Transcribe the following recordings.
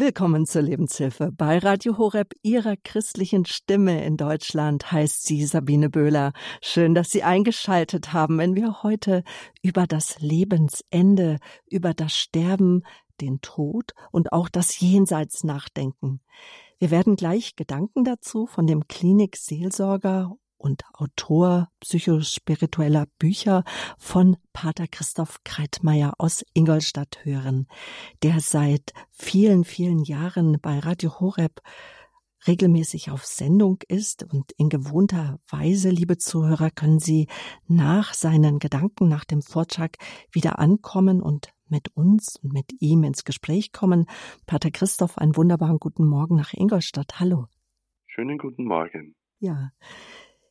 Willkommen zur Lebenshilfe. Bei Radio Horeb, Ihrer christlichen Stimme in Deutschland, heißt sie Sabine Böhler. Schön, dass Sie eingeschaltet haben, wenn wir heute über das Lebensende, über das Sterben, den Tod und auch das Jenseits nachdenken. Wir werden gleich Gedanken dazu von dem Klinik-Seelsorger und Autor psychospiritueller Bücher von Pater Christoph Kreitmeier aus Ingolstadt hören, der seit vielen, vielen Jahren bei Radio Horeb regelmäßig auf Sendung ist und in gewohnter Weise, liebe Zuhörer, können Sie nach seinen Gedanken, nach dem Vortrag wieder ankommen und mit uns und mit ihm ins Gespräch kommen. Pater Christoph, einen wunderbaren guten Morgen nach Ingolstadt. Hallo. Schönen guten Morgen. Ja.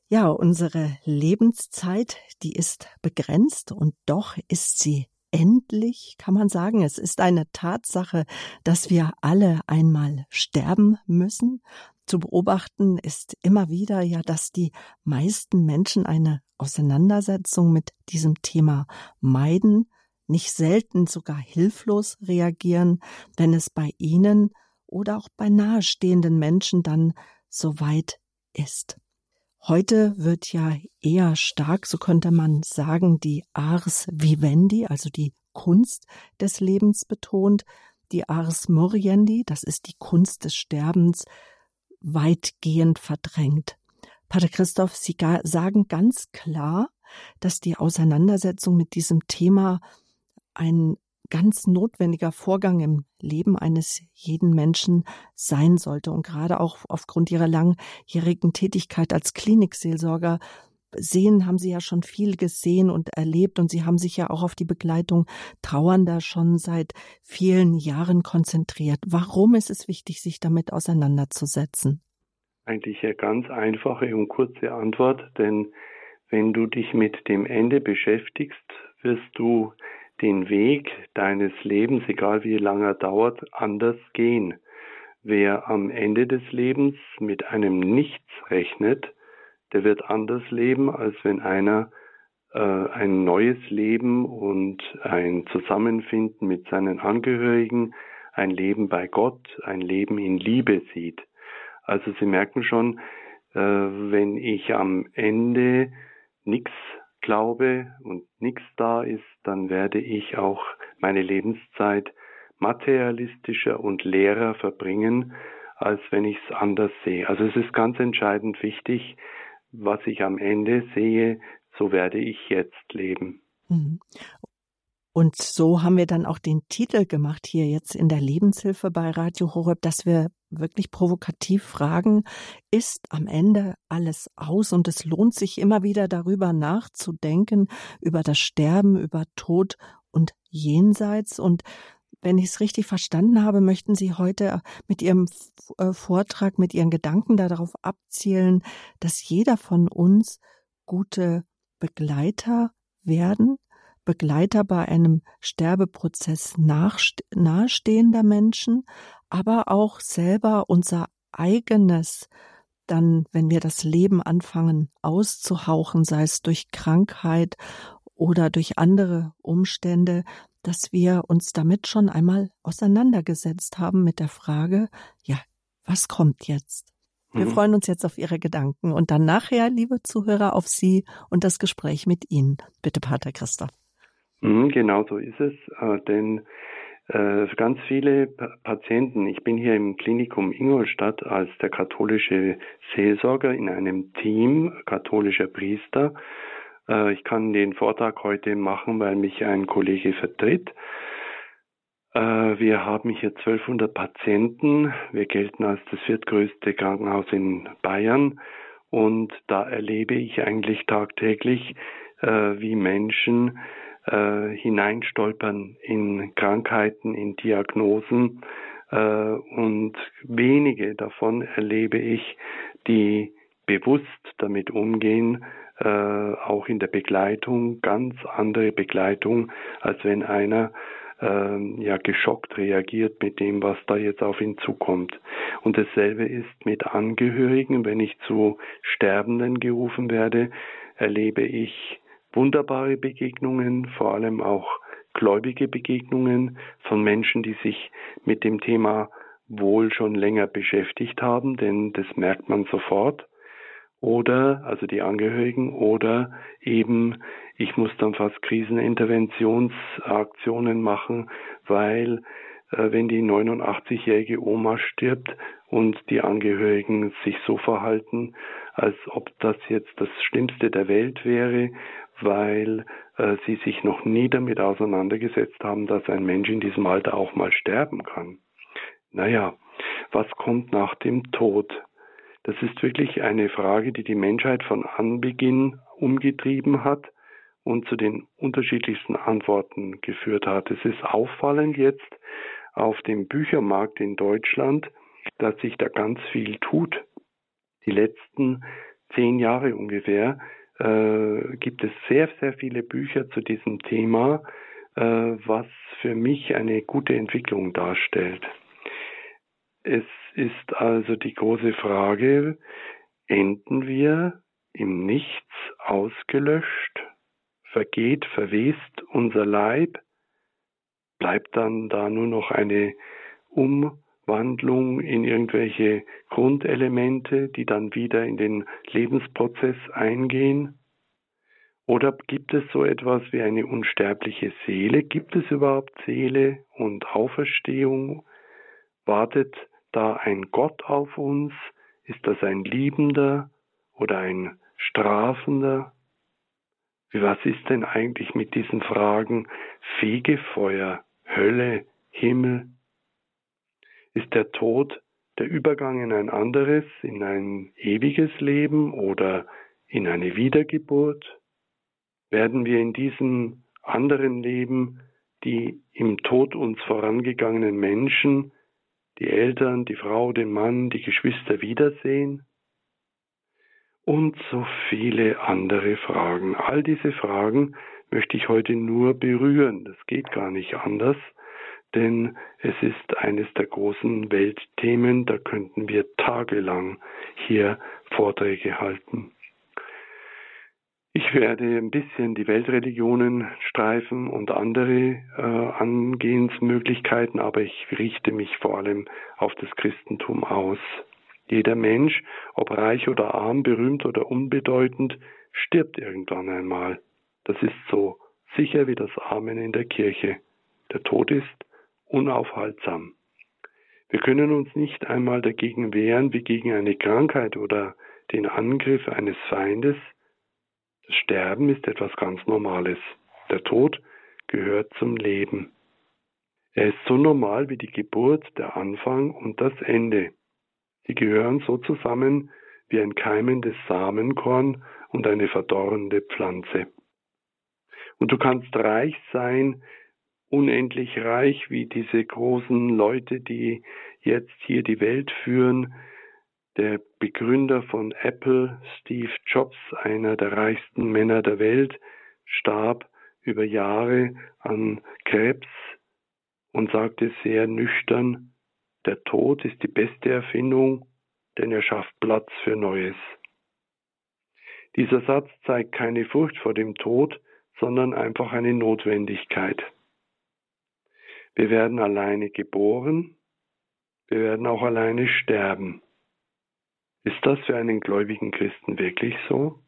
Ja, unsere Lebenszeit, die ist begrenzt und doch ist sie endlich, kann man sagen. Es ist eine Tatsache, dass wir alle einmal sterben müssen. Zu beobachten ist immer wieder ja, dass die meisten Menschen eine Auseinandersetzung mit diesem Thema meiden, nicht selten sogar hilflos reagieren, wenn es bei ihnen oder auch bei nahestehenden Menschen dann soweit ist. Heute wird ja eher stark, so könnte man sagen, die Ars Vivendi, also die Kunst des Lebens betont, die Ars Moriendi, das ist die Kunst des Sterbens, weitgehend verdrängt. Pater Christoph, Sie sagen ganz klar, dass die Auseinandersetzung mit diesem Thema ein ganz notwendiger Vorgang im Leben eines jeden Menschen sein sollte. Und gerade auch aufgrund ihrer langjährigen Tätigkeit als Klinikseelsorger sehen, haben Sie ja schon viel gesehen und erlebt und Sie haben sich ja auch auf die Begleitung Trauernder schon seit vielen Jahren konzentriert. Warum ist es wichtig, sich damit auseinanderzusetzen? Eigentlich eine ganz einfache und kurze Antwort, denn wenn du dich mit dem Ende beschäftigst, wirst du den Weg deines Lebens, egal wie lange er dauert, anders gehen. Wer am Ende des Lebens mit einem Nichts rechnet, der wird anders leben, als wenn einer äh, ein neues Leben und ein Zusammenfinden mit seinen Angehörigen, ein Leben bei Gott, ein Leben in Liebe sieht. Also Sie merken schon, äh, wenn ich am Ende nichts glaube und nichts da ist, dann werde ich auch meine Lebenszeit materialistischer und leerer verbringen, als wenn ich es anders sehe. Also es ist ganz entscheidend wichtig, was ich am Ende sehe, so werde ich jetzt leben. Und so haben wir dann auch den Titel gemacht hier jetzt in der Lebenshilfe bei Radio Horeb, dass wir wirklich provokativ fragen, ist am Ende alles aus und es lohnt sich immer wieder darüber nachzudenken, über das Sterben, über Tod und Jenseits. Und wenn ich es richtig verstanden habe, möchten Sie heute mit Ihrem äh, Vortrag, mit Ihren Gedanken darauf abzielen, dass jeder von uns gute Begleiter werden, Begleiter bei einem Sterbeprozess nahestehender Menschen, aber auch selber unser eigenes, dann, wenn wir das Leben anfangen auszuhauchen, sei es durch Krankheit oder durch andere Umstände, dass wir uns damit schon einmal auseinandergesetzt haben mit der Frage, ja, was kommt jetzt? Wir mhm. freuen uns jetzt auf Ihre Gedanken und dann nachher, liebe Zuhörer, auf Sie und das Gespräch mit Ihnen. Bitte, Pater Christoph. Mhm, genau so ist es, äh, denn äh, ganz viele Patienten, ich bin hier im Klinikum Ingolstadt als der katholische Seelsorger in einem Team katholischer Priester. Äh, ich kann den Vortrag heute machen, weil mich ein Kollege vertritt. Wir haben hier 1200 Patienten. Wir gelten als das viertgrößte Krankenhaus in Bayern. Und da erlebe ich eigentlich tagtäglich, wie Menschen äh, hineinstolpern in Krankheiten, in Diagnosen äh, und wenige davon erlebe ich, die bewusst damit umgehen, äh, auch in der Begleitung, ganz andere Begleitung, als wenn einer äh, ja geschockt reagiert mit dem, was da jetzt auf ihn zukommt. Und dasselbe ist mit Angehörigen, wenn ich zu Sterbenden gerufen werde, erlebe ich wunderbare Begegnungen, vor allem auch gläubige Begegnungen von Menschen, die sich mit dem Thema wohl schon länger beschäftigt haben, denn das merkt man sofort. Oder, also die Angehörigen, oder eben, ich muss dann fast Kriseninterventionsaktionen machen, weil äh, wenn die 89-jährige Oma stirbt und die Angehörigen sich so verhalten, als ob das jetzt das Schlimmste der Welt wäre, weil äh, sie sich noch nie damit auseinandergesetzt haben, dass ein Mensch in diesem Alter auch mal sterben kann. Naja, was kommt nach dem Tod? Das ist wirklich eine Frage, die die Menschheit von Anbeginn umgetrieben hat und zu den unterschiedlichsten Antworten geführt hat. Es ist auffallend jetzt auf dem Büchermarkt in Deutschland, dass sich da ganz viel tut. Die letzten zehn Jahre ungefähr äh, gibt es sehr, sehr viele Bücher zu diesem Thema, äh, was für mich eine gute Entwicklung darstellt. Es ist also die große Frage, enden wir im Nichts ausgelöscht, vergeht, verwest unser Leib, bleibt dann da nur noch eine Umwandlung in irgendwelche Grundelemente, die dann wieder in den Lebensprozess eingehen? Oder gibt es so etwas wie eine unsterbliche Seele? Gibt es überhaupt Seele und Auferstehung? Wartet da ein Gott auf uns? Ist das ein Liebender oder ein Strafender? Was ist denn eigentlich mit diesen Fragen Fegefeuer, Hölle, Himmel? Ist der Tod der Übergang in ein anderes, in ein ewiges Leben oder in eine Wiedergeburt? Werden wir in diesem anderen Leben die im Tod uns vorangegangenen Menschen die Eltern, die Frau, den Mann, die Geschwister wiedersehen? Und so viele andere Fragen. All diese Fragen möchte ich heute nur berühren. Das geht gar nicht anders, denn es ist eines der großen Weltthemen, da könnten wir tagelang hier Vorträge halten. Ich werde ein bisschen die Weltreligionen streifen und andere äh, Angehensmöglichkeiten, aber ich richte mich vor allem auf das Christentum aus. Jeder Mensch, ob reich oder arm, berühmt oder unbedeutend, stirbt irgendwann einmal. Das ist so sicher wie das Amen in der Kirche. Der Tod ist unaufhaltsam. Wir können uns nicht einmal dagegen wehren wie gegen eine Krankheit oder den Angriff eines Feindes, das Sterben ist etwas ganz Normales. Der Tod gehört zum Leben. Er ist so normal wie die Geburt, der Anfang und das Ende. Sie gehören so zusammen wie ein keimendes Samenkorn und eine verdorrende Pflanze. Und du kannst reich sein, unendlich reich wie diese großen Leute, die jetzt hier die Welt führen, der Begründer von Apple, Steve Jobs, einer der reichsten Männer der Welt, starb über Jahre an Krebs und sagte sehr nüchtern, der Tod ist die beste Erfindung, denn er schafft Platz für Neues. Dieser Satz zeigt keine Furcht vor dem Tod, sondern einfach eine Notwendigkeit. Wir werden alleine geboren, wir werden auch alleine sterben. Ist das für einen gläubigen Christen wirklich so?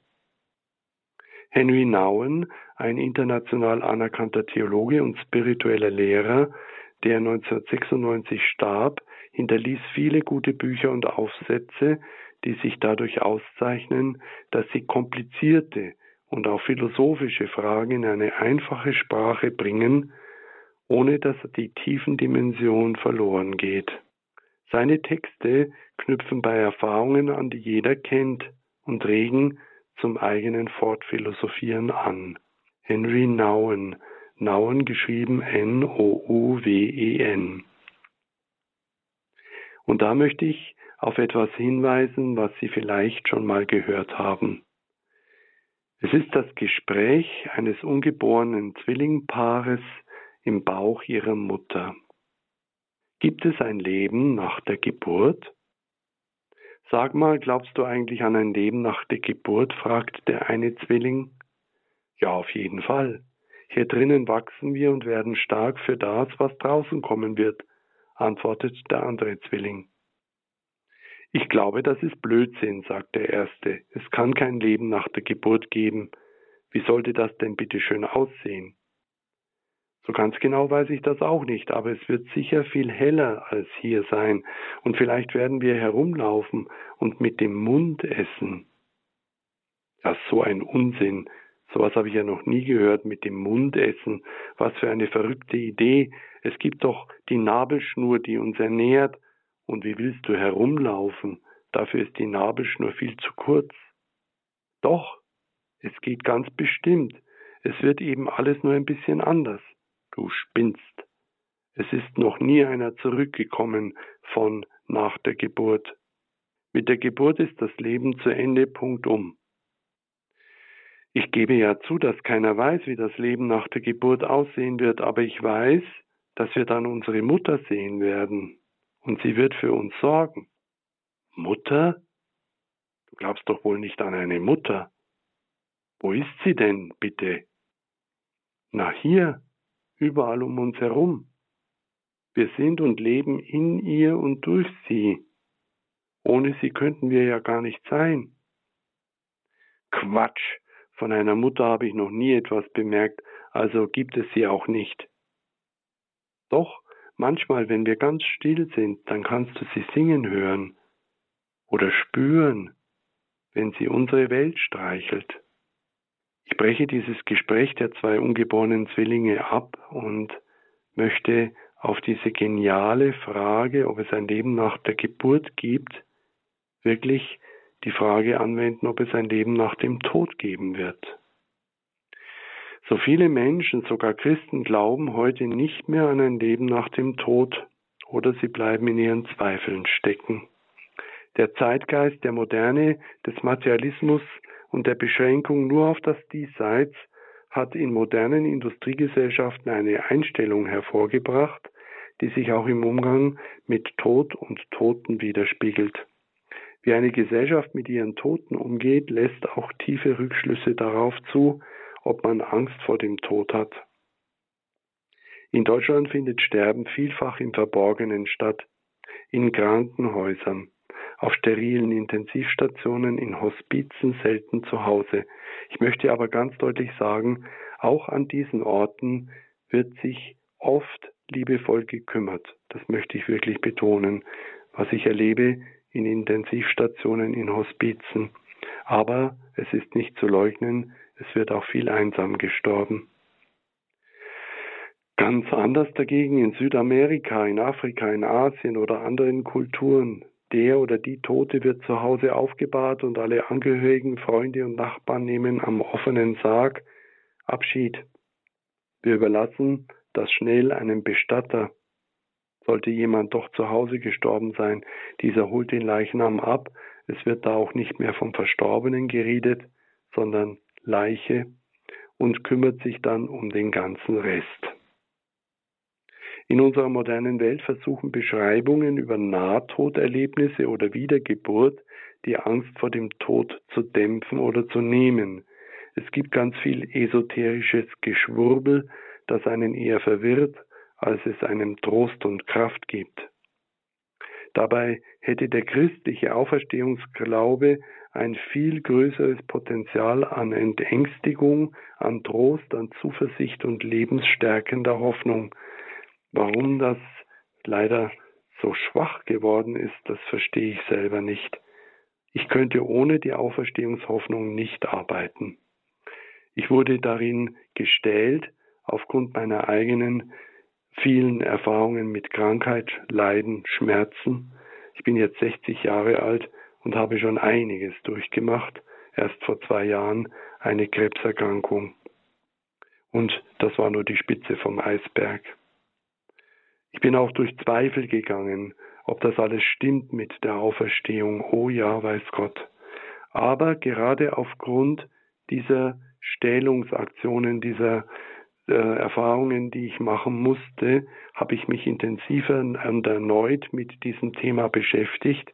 Henry Nouwen, ein international anerkannter Theologe und spiritueller Lehrer, der 1996 starb, hinterließ viele gute Bücher und Aufsätze, die sich dadurch auszeichnen, dass sie komplizierte und auch philosophische Fragen in eine einfache Sprache bringen, ohne dass die tiefen Dimension verloren geht. Seine Texte knüpfen bei Erfahrungen an, die jeder kennt und regen zum eigenen Fortphilosophieren an. Henry Nouwen, Nouwen geschrieben N-O-U-W-E-N. Und da möchte ich auf etwas hinweisen, was Sie vielleicht schon mal gehört haben. Es ist das Gespräch eines ungeborenen Zwillingpaares im Bauch ihrer Mutter. Gibt es ein Leben nach der Geburt? Sag mal, glaubst du eigentlich an ein Leben nach der Geburt? fragt der eine Zwilling. Ja, auf jeden Fall. Hier drinnen wachsen wir und werden stark für das, was draußen kommen wird, antwortet der andere Zwilling. Ich glaube, das ist Blödsinn, sagt der Erste. Es kann kein Leben nach der Geburt geben. Wie sollte das denn bitte schön aussehen? So ganz genau weiß ich das auch nicht, aber es wird sicher viel heller als hier sein, und vielleicht werden wir herumlaufen und mit dem Mund essen. Ja, so ein Unsinn. Sowas habe ich ja noch nie gehört mit dem Mund essen. Was für eine verrückte Idee. Es gibt doch die Nabelschnur, die uns ernährt. Und wie willst du herumlaufen? Dafür ist die Nabelschnur viel zu kurz. Doch, es geht ganz bestimmt. Es wird eben alles nur ein bisschen anders. Du spinnst. Es ist noch nie einer zurückgekommen von nach der Geburt. Mit der Geburt ist das Leben zu Ende, Punkt um. Ich gebe ja zu, dass keiner weiß, wie das Leben nach der Geburt aussehen wird, aber ich weiß, dass wir dann unsere Mutter sehen werden und sie wird für uns sorgen. Mutter? Du glaubst doch wohl nicht an eine Mutter. Wo ist sie denn, bitte? Na hier, überall um uns herum. Wir sind und leben in ihr und durch sie. Ohne sie könnten wir ja gar nicht sein. Quatsch, von einer Mutter habe ich noch nie etwas bemerkt, also gibt es sie auch nicht. Doch, manchmal, wenn wir ganz still sind, dann kannst du sie singen hören oder spüren, wenn sie unsere Welt streichelt. Ich breche dieses Gespräch der zwei ungeborenen Zwillinge ab und möchte auf diese geniale Frage, ob es ein Leben nach der Geburt gibt, wirklich die Frage anwenden, ob es ein Leben nach dem Tod geben wird. So viele Menschen, sogar Christen, glauben heute nicht mehr an ein Leben nach dem Tod oder sie bleiben in ihren Zweifeln stecken. Der Zeitgeist der Moderne, des Materialismus und der Beschränkung nur auf das Diesseits hat in modernen Industriegesellschaften eine Einstellung hervorgebracht, die sich auch im Umgang mit Tod und Toten widerspiegelt. Wie eine Gesellschaft mit ihren Toten umgeht, lässt auch tiefe Rückschlüsse darauf zu, ob man Angst vor dem Tod hat. In Deutschland findet Sterben vielfach im Verborgenen statt, in Krankenhäusern, auf sterilen Intensivstationen, in Hospizen, selten zu Hause. Ich möchte aber ganz deutlich sagen, auch an diesen Orten wird sich oft liebevoll gekümmert. Das möchte ich wirklich betonen. Was ich erlebe in Intensivstationen, in Hospizen. Aber es ist nicht zu leugnen, es wird auch viel einsam gestorben. Ganz anders dagegen in Südamerika, in Afrika, in Asien oder anderen Kulturen der oder die Tote wird zu Hause aufgebahrt und alle Angehörigen, Freunde und Nachbarn nehmen am offenen Sarg Abschied. Wir überlassen das schnell einem Bestatter. Sollte jemand doch zu Hause gestorben sein, dieser holt den Leichnam ab. Es wird da auch nicht mehr vom Verstorbenen geredet, sondern Leiche und kümmert sich dann um den ganzen Rest. In unserer modernen Welt versuchen Beschreibungen über Nahtoderlebnisse oder Wiedergeburt die Angst vor dem Tod zu dämpfen oder zu nehmen. Es gibt ganz viel esoterisches Geschwurbel, das einen eher verwirrt, als es einem Trost und Kraft gibt. Dabei hätte der christliche Auferstehungsglaube ein viel größeres Potenzial an Entängstigung, an Trost, an Zuversicht und lebensstärkender Hoffnung, Warum das leider so schwach geworden ist, das verstehe ich selber nicht. Ich könnte ohne die Auferstehungshoffnung nicht arbeiten. Ich wurde darin gestählt aufgrund meiner eigenen vielen Erfahrungen mit Krankheit, Leiden, Schmerzen. Ich bin jetzt 60 Jahre alt und habe schon einiges durchgemacht. Erst vor zwei Jahren eine Krebserkrankung. Und das war nur die Spitze vom Eisberg. Ich bin auch durch Zweifel gegangen, ob das alles stimmt mit der Auferstehung. Oh ja, weiß Gott. Aber gerade aufgrund dieser Stählungsaktionen, dieser äh, Erfahrungen, die ich machen musste, habe ich mich intensiver und erneut mit diesem Thema beschäftigt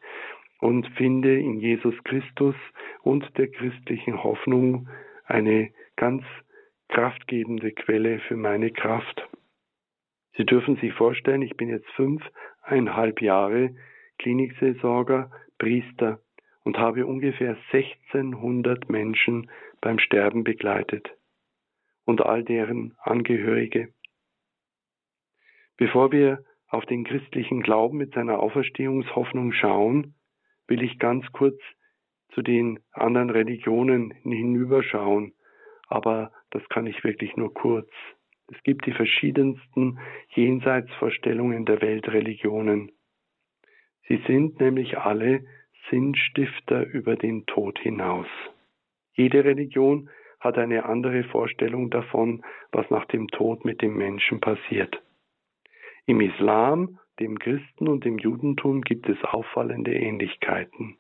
und finde in Jesus Christus und der christlichen Hoffnung eine ganz kraftgebende Quelle für meine Kraft. Sie dürfen sich vorstellen, ich bin jetzt fünf, sechseinhalb Jahre Klinikseelsorger, Priester und habe ungefähr 1600 Menschen beim Sterben begleitet und all deren Angehörige. Bevor wir auf den christlichen Glauben mit seiner Auferstehungshoffnung schauen, will ich ganz kurz zu den anderen Religionen hinüberschauen, aber das kann ich wirklich nur kurz. Es gibt die verschiedensten Jenseitsvorstellungen der Weltreligionen. Sie sind nämlich alle Sinnstifter über den Tod hinaus. Jede Religion hat eine andere Vorstellung davon, was nach dem Tod mit dem Menschen passiert. Im Islam, dem Christen und dem Judentum gibt es auffallende Ähnlichkeiten.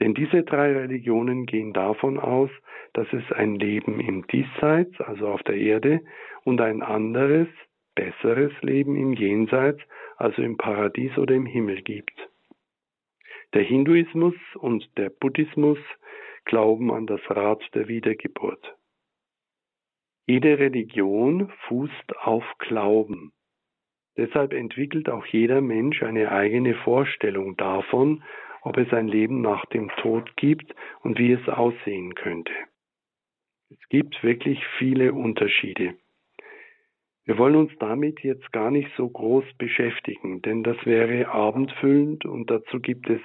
Denn diese drei Religionen gehen davon aus, dass es ein Leben im Diesseits, also auf der Erde, und ein anderes, besseres Leben im Jenseits, also im Paradies oder im Himmel gibt. Der Hinduismus und der Buddhismus glauben an das Rad der Wiedergeburt. Jede Religion fußt auf Glauben. Deshalb entwickelt auch jeder Mensch eine eigene Vorstellung davon, ob es ein Leben nach dem Tod gibt und wie es aussehen könnte. Es gibt wirklich viele Unterschiede. Wir wollen uns damit jetzt gar nicht so groß beschäftigen, denn das wäre abendfüllend und dazu gibt es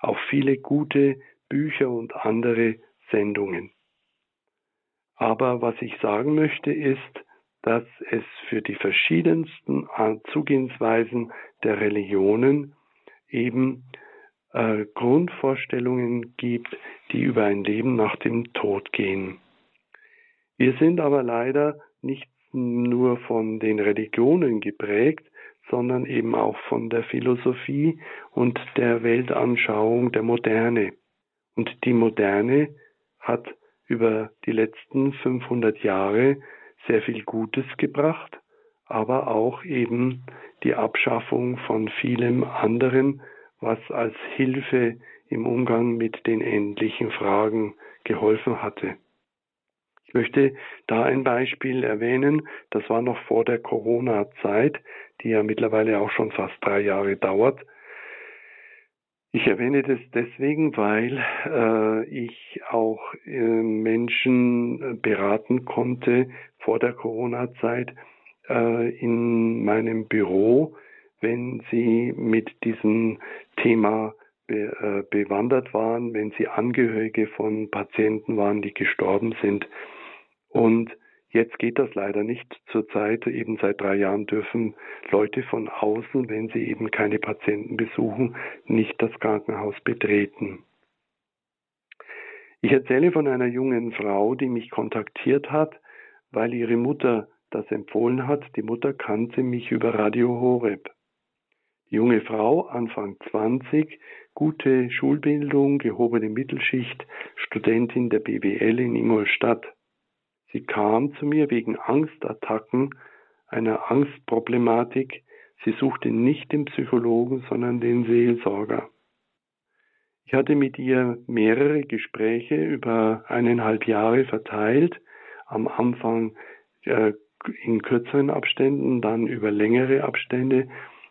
auch viele gute Bücher und andere Sendungen. Aber was ich sagen möchte ist, dass es für die verschiedensten Zugehensweisen der Religionen eben äh, Grundvorstellungen gibt, die über ein Leben nach dem Tod gehen. Wir sind aber leider nicht nur von den Religionen geprägt, sondern eben auch von der Philosophie und der Weltanschauung der Moderne. Und die Moderne hat über die letzten 500 Jahre sehr viel Gutes gebracht, aber auch eben die Abschaffung von vielem anderen, was als Hilfe im Umgang mit den endlichen Fragen geholfen hatte. Ich möchte da ein Beispiel erwähnen, das war noch vor der Corona-Zeit, die ja mittlerweile auch schon fast drei Jahre dauert. Ich erwähne das deswegen, weil äh, ich auch äh, Menschen beraten konnte vor der Corona-Zeit äh, in meinem Büro, wenn sie mit diesem Thema äh, bewandert waren, wenn sie Angehörige von Patienten waren, die gestorben sind. Und jetzt geht das leider nicht zurzeit. Eben seit drei Jahren dürfen Leute von außen, wenn sie eben keine Patienten besuchen, nicht das Krankenhaus betreten. Ich erzähle von einer jungen Frau, die mich kontaktiert hat, weil ihre Mutter das empfohlen hat. Die Mutter kannte mich über Radio Horeb. Die junge Frau, Anfang 20, gute Schulbildung, gehobene Mittelschicht, Studentin der BWL in Ingolstadt. Sie kam zu mir wegen Angstattacken, einer Angstproblematik. Sie suchte nicht den Psychologen, sondern den Seelsorger. Ich hatte mit ihr mehrere Gespräche über eineinhalb Jahre verteilt, am Anfang äh, in kürzeren Abständen, dann über längere Abstände.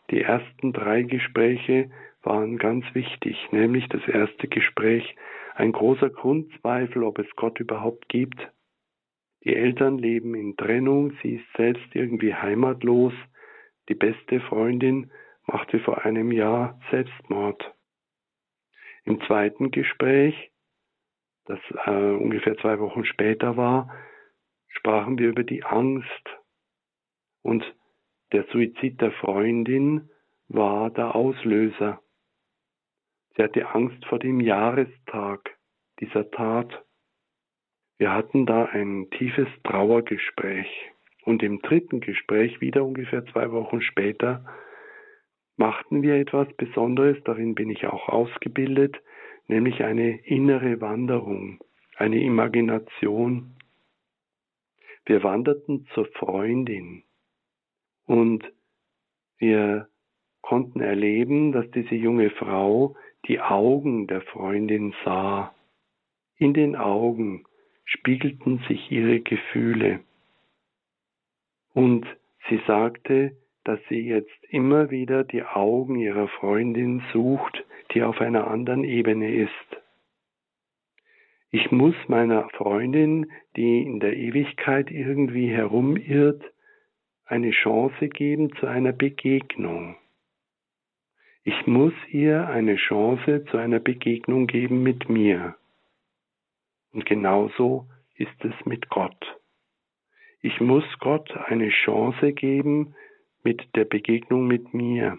Die ersten drei Gespräche waren ganz wichtig, nämlich das erste Gespräch, ein großer Grundzweifel, ob es Gott überhaupt gibt. Die Eltern leben in Trennung, sie ist selbst irgendwie heimatlos. Die beste Freundin machte vor einem Jahr Selbstmord. Im zweiten Gespräch, das äh, ungefähr zwei Wochen später war, sprachen wir über die Angst. Und der Suizid der Freundin war der Auslöser. Sie hatte Angst vor dem Jahrestag dieser Tat. Wir hatten da ein tiefes Trauergespräch. Und im dritten Gespräch, wieder ungefähr zwei Wochen später, machten wir etwas Besonderes, darin bin ich auch ausgebildet, nämlich eine innere Wanderung, eine Imagination. Wir wanderten zur Freundin und wir konnten erleben, dass diese junge Frau die Augen der Freundin sah. In den Augen spiegelten sich ihre Gefühle. Und sie sagte, dass sie jetzt immer wieder die Augen ihrer Freundin sucht, die auf einer anderen Ebene ist. Ich muss meiner Freundin, die in der Ewigkeit irgendwie herumirrt, eine Chance geben zu einer Begegnung. Ich muss ihr eine Chance zu einer Begegnung geben mit mir. Und genauso ist es mit Gott. Ich muss Gott eine Chance geben mit der Begegnung mit mir.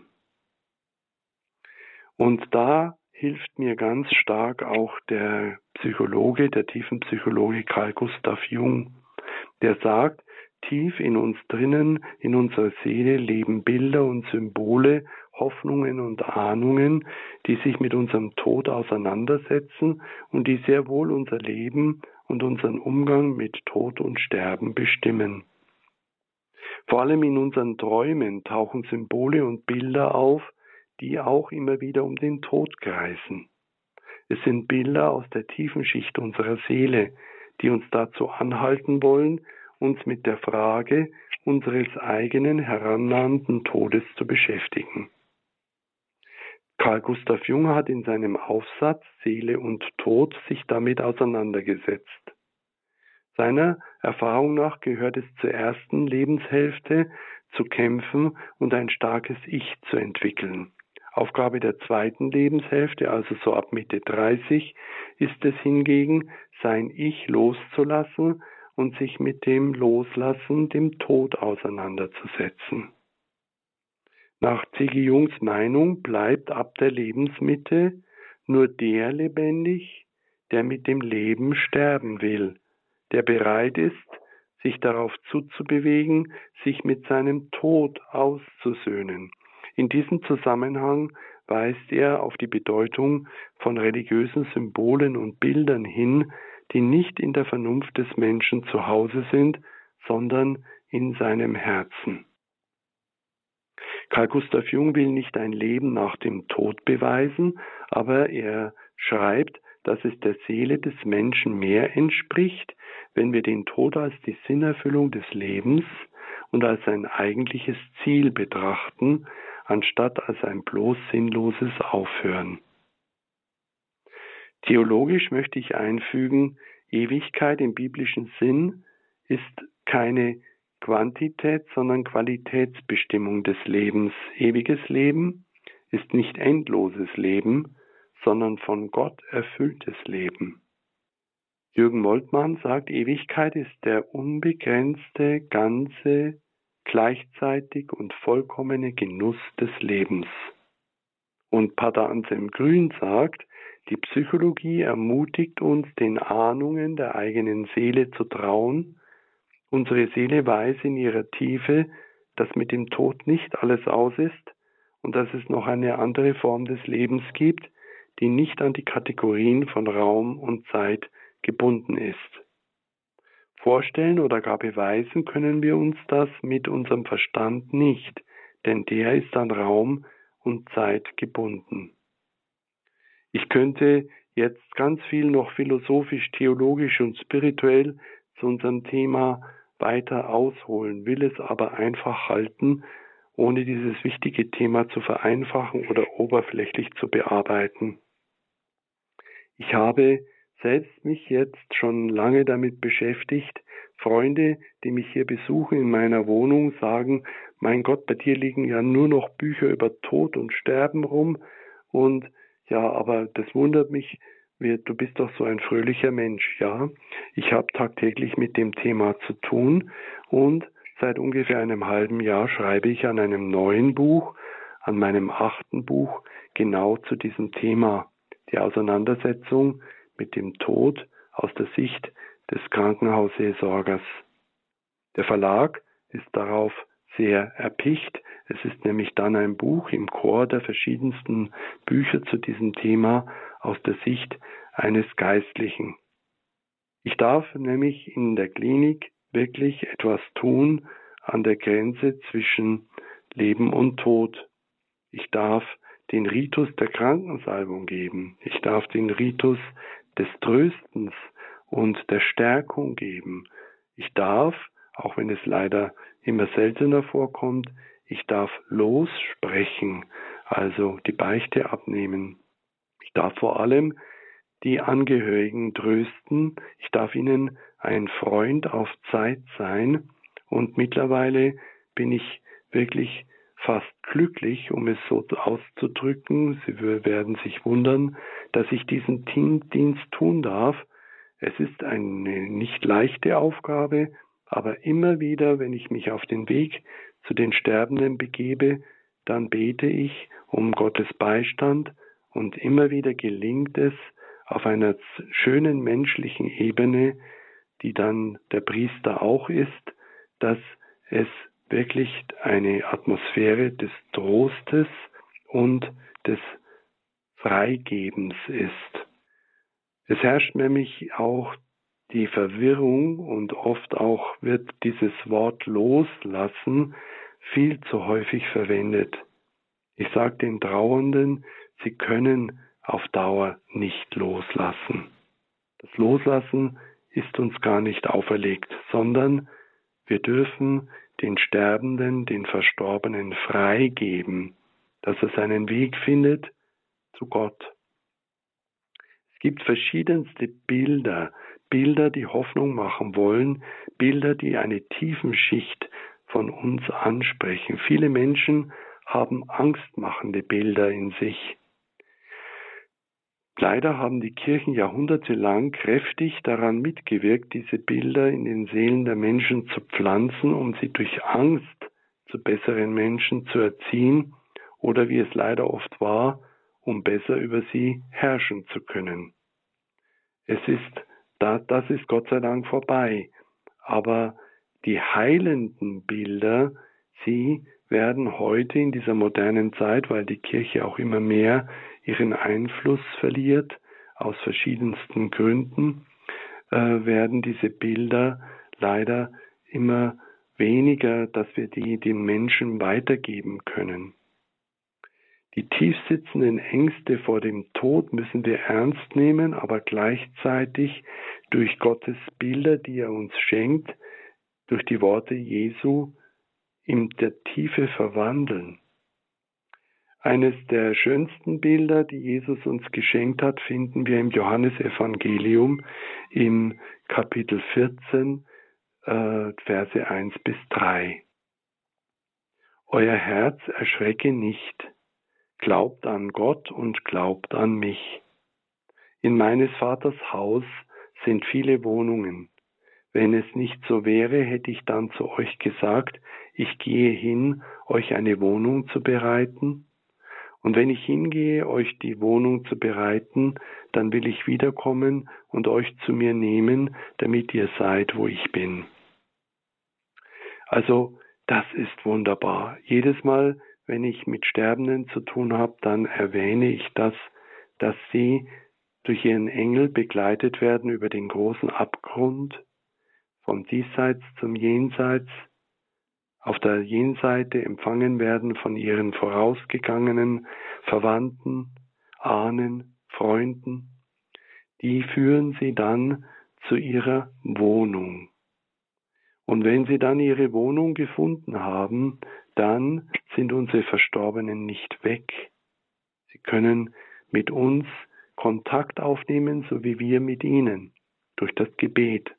Und da hilft mir ganz stark auch der Psychologe, der tiefen Psychologe Carl Gustav Jung, der sagt, tief in uns drinnen, in unserer Seele leben Bilder und Symbole, Hoffnungen und Ahnungen, die sich mit unserem Tod auseinandersetzen und die sehr wohl unser Leben und unseren Umgang mit Tod und Sterben bestimmen. Vor allem in unseren Träumen tauchen Symbole und Bilder auf, die auch immer wieder um den Tod kreisen. Es sind Bilder aus der tiefen Schicht unserer Seele, die uns dazu anhalten wollen, uns mit der Frage unseres eigenen herannahenden Todes zu beschäftigen. Karl Gustav Jung hat in seinem Aufsatz Seele und Tod sich damit auseinandergesetzt. Seiner Erfahrung nach gehört es zur ersten Lebenshälfte zu kämpfen und ein starkes Ich zu entwickeln. Aufgabe der zweiten Lebenshälfte, also so ab Mitte 30, ist es hingegen, sein Ich loszulassen und sich mit dem Loslassen, dem Tod auseinanderzusetzen. Nach C.G. Jungs Meinung bleibt ab der Lebensmitte nur der lebendig, der mit dem Leben sterben will, der bereit ist, sich darauf zuzubewegen, sich mit seinem Tod auszusöhnen. In diesem Zusammenhang weist er auf die Bedeutung von religiösen Symbolen und Bildern hin, die nicht in der Vernunft des Menschen zu Hause sind, sondern in seinem Herzen. Karl Gustav Jung will nicht ein Leben nach dem Tod beweisen, aber er schreibt, dass es der Seele des Menschen mehr entspricht, wenn wir den Tod als die Sinnerfüllung des Lebens und als ein eigentliches Ziel betrachten, anstatt als ein bloß sinnloses Aufhören. Theologisch möchte ich einfügen, Ewigkeit im biblischen Sinn ist keine Quantität, sondern Qualitätsbestimmung des Lebens. Ewiges Leben ist nicht endloses Leben, sondern von Gott erfülltes Leben. Jürgen Moltmann sagt, Ewigkeit ist der unbegrenzte, ganze, gleichzeitig und vollkommene Genuss des Lebens. Und Pater Anselm Grün sagt, die Psychologie ermutigt uns, den Ahnungen der eigenen Seele zu trauen. Unsere Seele weiß in ihrer Tiefe, dass mit dem Tod nicht alles aus ist und dass es noch eine andere Form des Lebens gibt, die nicht an die Kategorien von Raum und Zeit gebunden ist. Vorstellen oder gar beweisen können wir uns das mit unserem Verstand nicht, denn der ist an Raum und Zeit gebunden. Ich könnte jetzt ganz viel noch philosophisch, theologisch und spirituell zu unserem Thema weiter ausholen, will es aber einfach halten, ohne dieses wichtige Thema zu vereinfachen oder oberflächlich zu bearbeiten. Ich habe selbst mich jetzt schon lange damit beschäftigt. Freunde, die mich hier besuchen in meiner Wohnung, sagen, mein Gott, bei dir liegen ja nur noch Bücher über Tod und Sterben rum und ja, aber das wundert mich, du bist doch so ein fröhlicher Mensch, ja. Ich habe tagtäglich mit dem Thema zu tun und seit ungefähr einem halben Jahr schreibe ich an einem neuen Buch, an meinem achten Buch, genau zu diesem Thema, die Auseinandersetzung mit dem Tod aus der Sicht des Krankenhausseelsorgers. Der Verlag ist darauf sehr erpicht. Es ist nämlich dann ein Buch im Chor der verschiedensten Bücher zu diesem Thema aus der Sicht eines Geistlichen. Ich darf nämlich in der Klinik wirklich etwas tun an der Grenze zwischen Leben und Tod. Ich darf den Ritus der Krankensalbung geben. Ich darf den Ritus des Tröstens und der Stärkung geben. Ich darf, auch wenn es leider immer seltener vorkommt, ich darf lossprechen, also die Beichte abnehmen. Ich darf vor allem die Angehörigen trösten, ich darf ihnen ein Freund auf Zeit sein und mittlerweile bin ich wirklich fast glücklich, um es so auszudrücken. Sie werden sich wundern, dass ich diesen Dienst tun darf. Es ist eine nicht leichte Aufgabe, aber immer wieder, wenn ich mich auf den Weg zu den Sterbenden begebe, dann bete ich um Gottes Beistand und immer wieder gelingt es auf einer schönen menschlichen Ebene, die dann der Priester auch ist, dass es wirklich eine Atmosphäre des Trostes und des Freigebens ist. Es herrscht nämlich auch die Verwirrung und oft auch wird dieses Wort loslassen viel zu häufig verwendet. Ich sage den Trauernden, sie können auf Dauer nicht loslassen. Das Loslassen ist uns gar nicht auferlegt, sondern wir dürfen den Sterbenden, den Verstorbenen freigeben, dass er seinen Weg findet zu Gott. Es gibt verschiedenste Bilder, Bilder, die Hoffnung machen wollen, Bilder, die eine Tiefenschicht von uns ansprechen. Viele Menschen haben angstmachende Bilder in sich. Leider haben die Kirchen jahrhundertelang kräftig daran mitgewirkt, diese Bilder in den Seelen der Menschen zu pflanzen, um sie durch Angst zu besseren Menschen zu erziehen oder wie es leider oft war, um besser über sie herrschen zu können. Es ist, das ist Gott sei Dank vorbei, aber die heilenden Bilder, sie werden heute in dieser modernen Zeit, weil die Kirche auch immer mehr ihren Einfluss verliert, aus verschiedensten Gründen, äh, werden diese Bilder leider immer weniger, dass wir die den Menschen weitergeben können. Die tiefsitzenden Ängste vor dem Tod müssen wir ernst nehmen, aber gleichzeitig durch Gottes Bilder, die er uns schenkt, durch die Worte Jesu in der Tiefe verwandeln. Eines der schönsten Bilder, die Jesus uns geschenkt hat, finden wir im Johannesevangelium im Kapitel 14, äh, Verse 1 bis 3. Euer Herz erschrecke nicht, glaubt an Gott und glaubt an mich. In meines Vaters Haus sind viele Wohnungen. Wenn es nicht so wäre, hätte ich dann zu euch gesagt, ich gehe hin, euch eine Wohnung zu bereiten. Und wenn ich hingehe, euch die Wohnung zu bereiten, dann will ich wiederkommen und euch zu mir nehmen, damit ihr seid, wo ich bin. Also, das ist wunderbar. Jedes Mal, wenn ich mit Sterbenden zu tun habe, dann erwähne ich das, dass sie durch ihren Engel begleitet werden über den großen Abgrund, vom Diesseits zum Jenseits, auf der Jenseite empfangen werden von ihren vorausgegangenen Verwandten, Ahnen, Freunden, die führen sie dann zu ihrer Wohnung. Und wenn sie dann ihre Wohnung gefunden haben, dann sind unsere Verstorbenen nicht weg. Sie können mit uns Kontakt aufnehmen, so wie wir mit ihnen, durch das Gebet.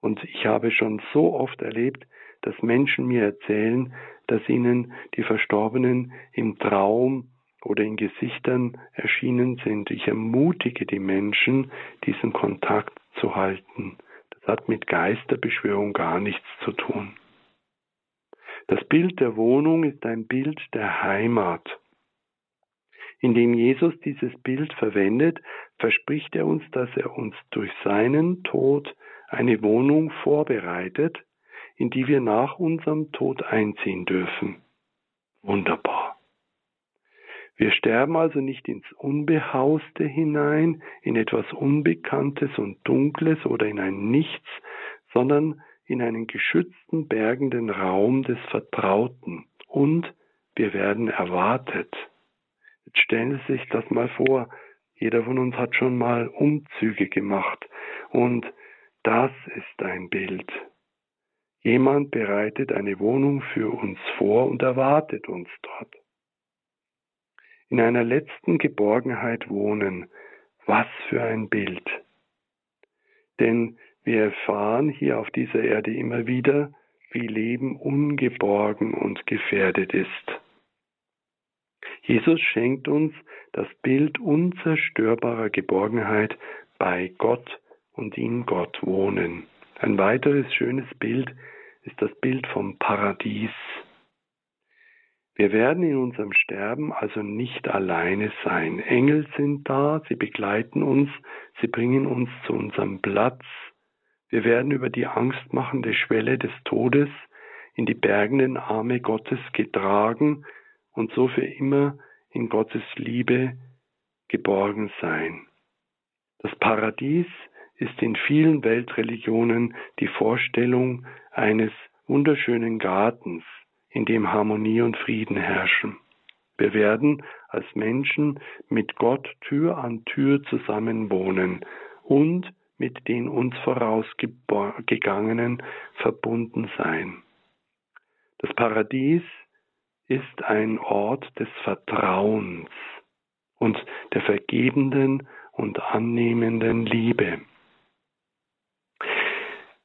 Und ich habe schon so oft erlebt, dass Menschen mir erzählen, dass ihnen die Verstorbenen im Traum oder in Gesichtern erschienen sind. Ich ermutige die Menschen, diesen Kontakt zu halten. Das hat mit Geisterbeschwörung gar nichts zu tun. Das Bild der Wohnung ist ein Bild der Heimat. Indem Jesus dieses Bild verwendet, verspricht er uns, dass er uns durch seinen Tod eine Wohnung vorbereitet, in die wir nach unserem Tod einziehen dürfen. Wunderbar. Wir sterben also nicht ins Unbehauste hinein, in etwas Unbekanntes und Dunkles oder in ein Nichts, sondern in einen geschützten, bergenden Raum des Vertrauten. Und wir werden erwartet. Jetzt stellen Sie sich das mal vor. Jeder von uns hat schon mal Umzüge gemacht. Und das ist ein Bild. Jemand bereitet eine Wohnung für uns vor und erwartet uns dort. In einer letzten Geborgenheit wohnen, was für ein Bild. Denn wir erfahren hier auf dieser Erde immer wieder, wie Leben ungeborgen und gefährdet ist. Jesus schenkt uns das Bild unzerstörbarer Geborgenheit bei Gott und in Gott wohnen. Ein weiteres schönes Bild ist das Bild vom Paradies. Wir werden in unserem Sterben also nicht alleine sein. Engel sind da, sie begleiten uns, sie bringen uns zu unserem Platz. Wir werden über die angstmachende Schwelle des Todes in die bergenden Arme Gottes getragen und so für immer in Gottes Liebe geborgen sein. Das Paradies ist in vielen Weltreligionen die Vorstellung eines wunderschönen Gartens, in dem Harmonie und Frieden herrschen. Wir werden als Menschen mit Gott Tür an Tür zusammenwohnen und mit den uns vorausgegangenen verbunden sein. Das Paradies ist ein Ort des Vertrauens und der vergebenden und annehmenden Liebe.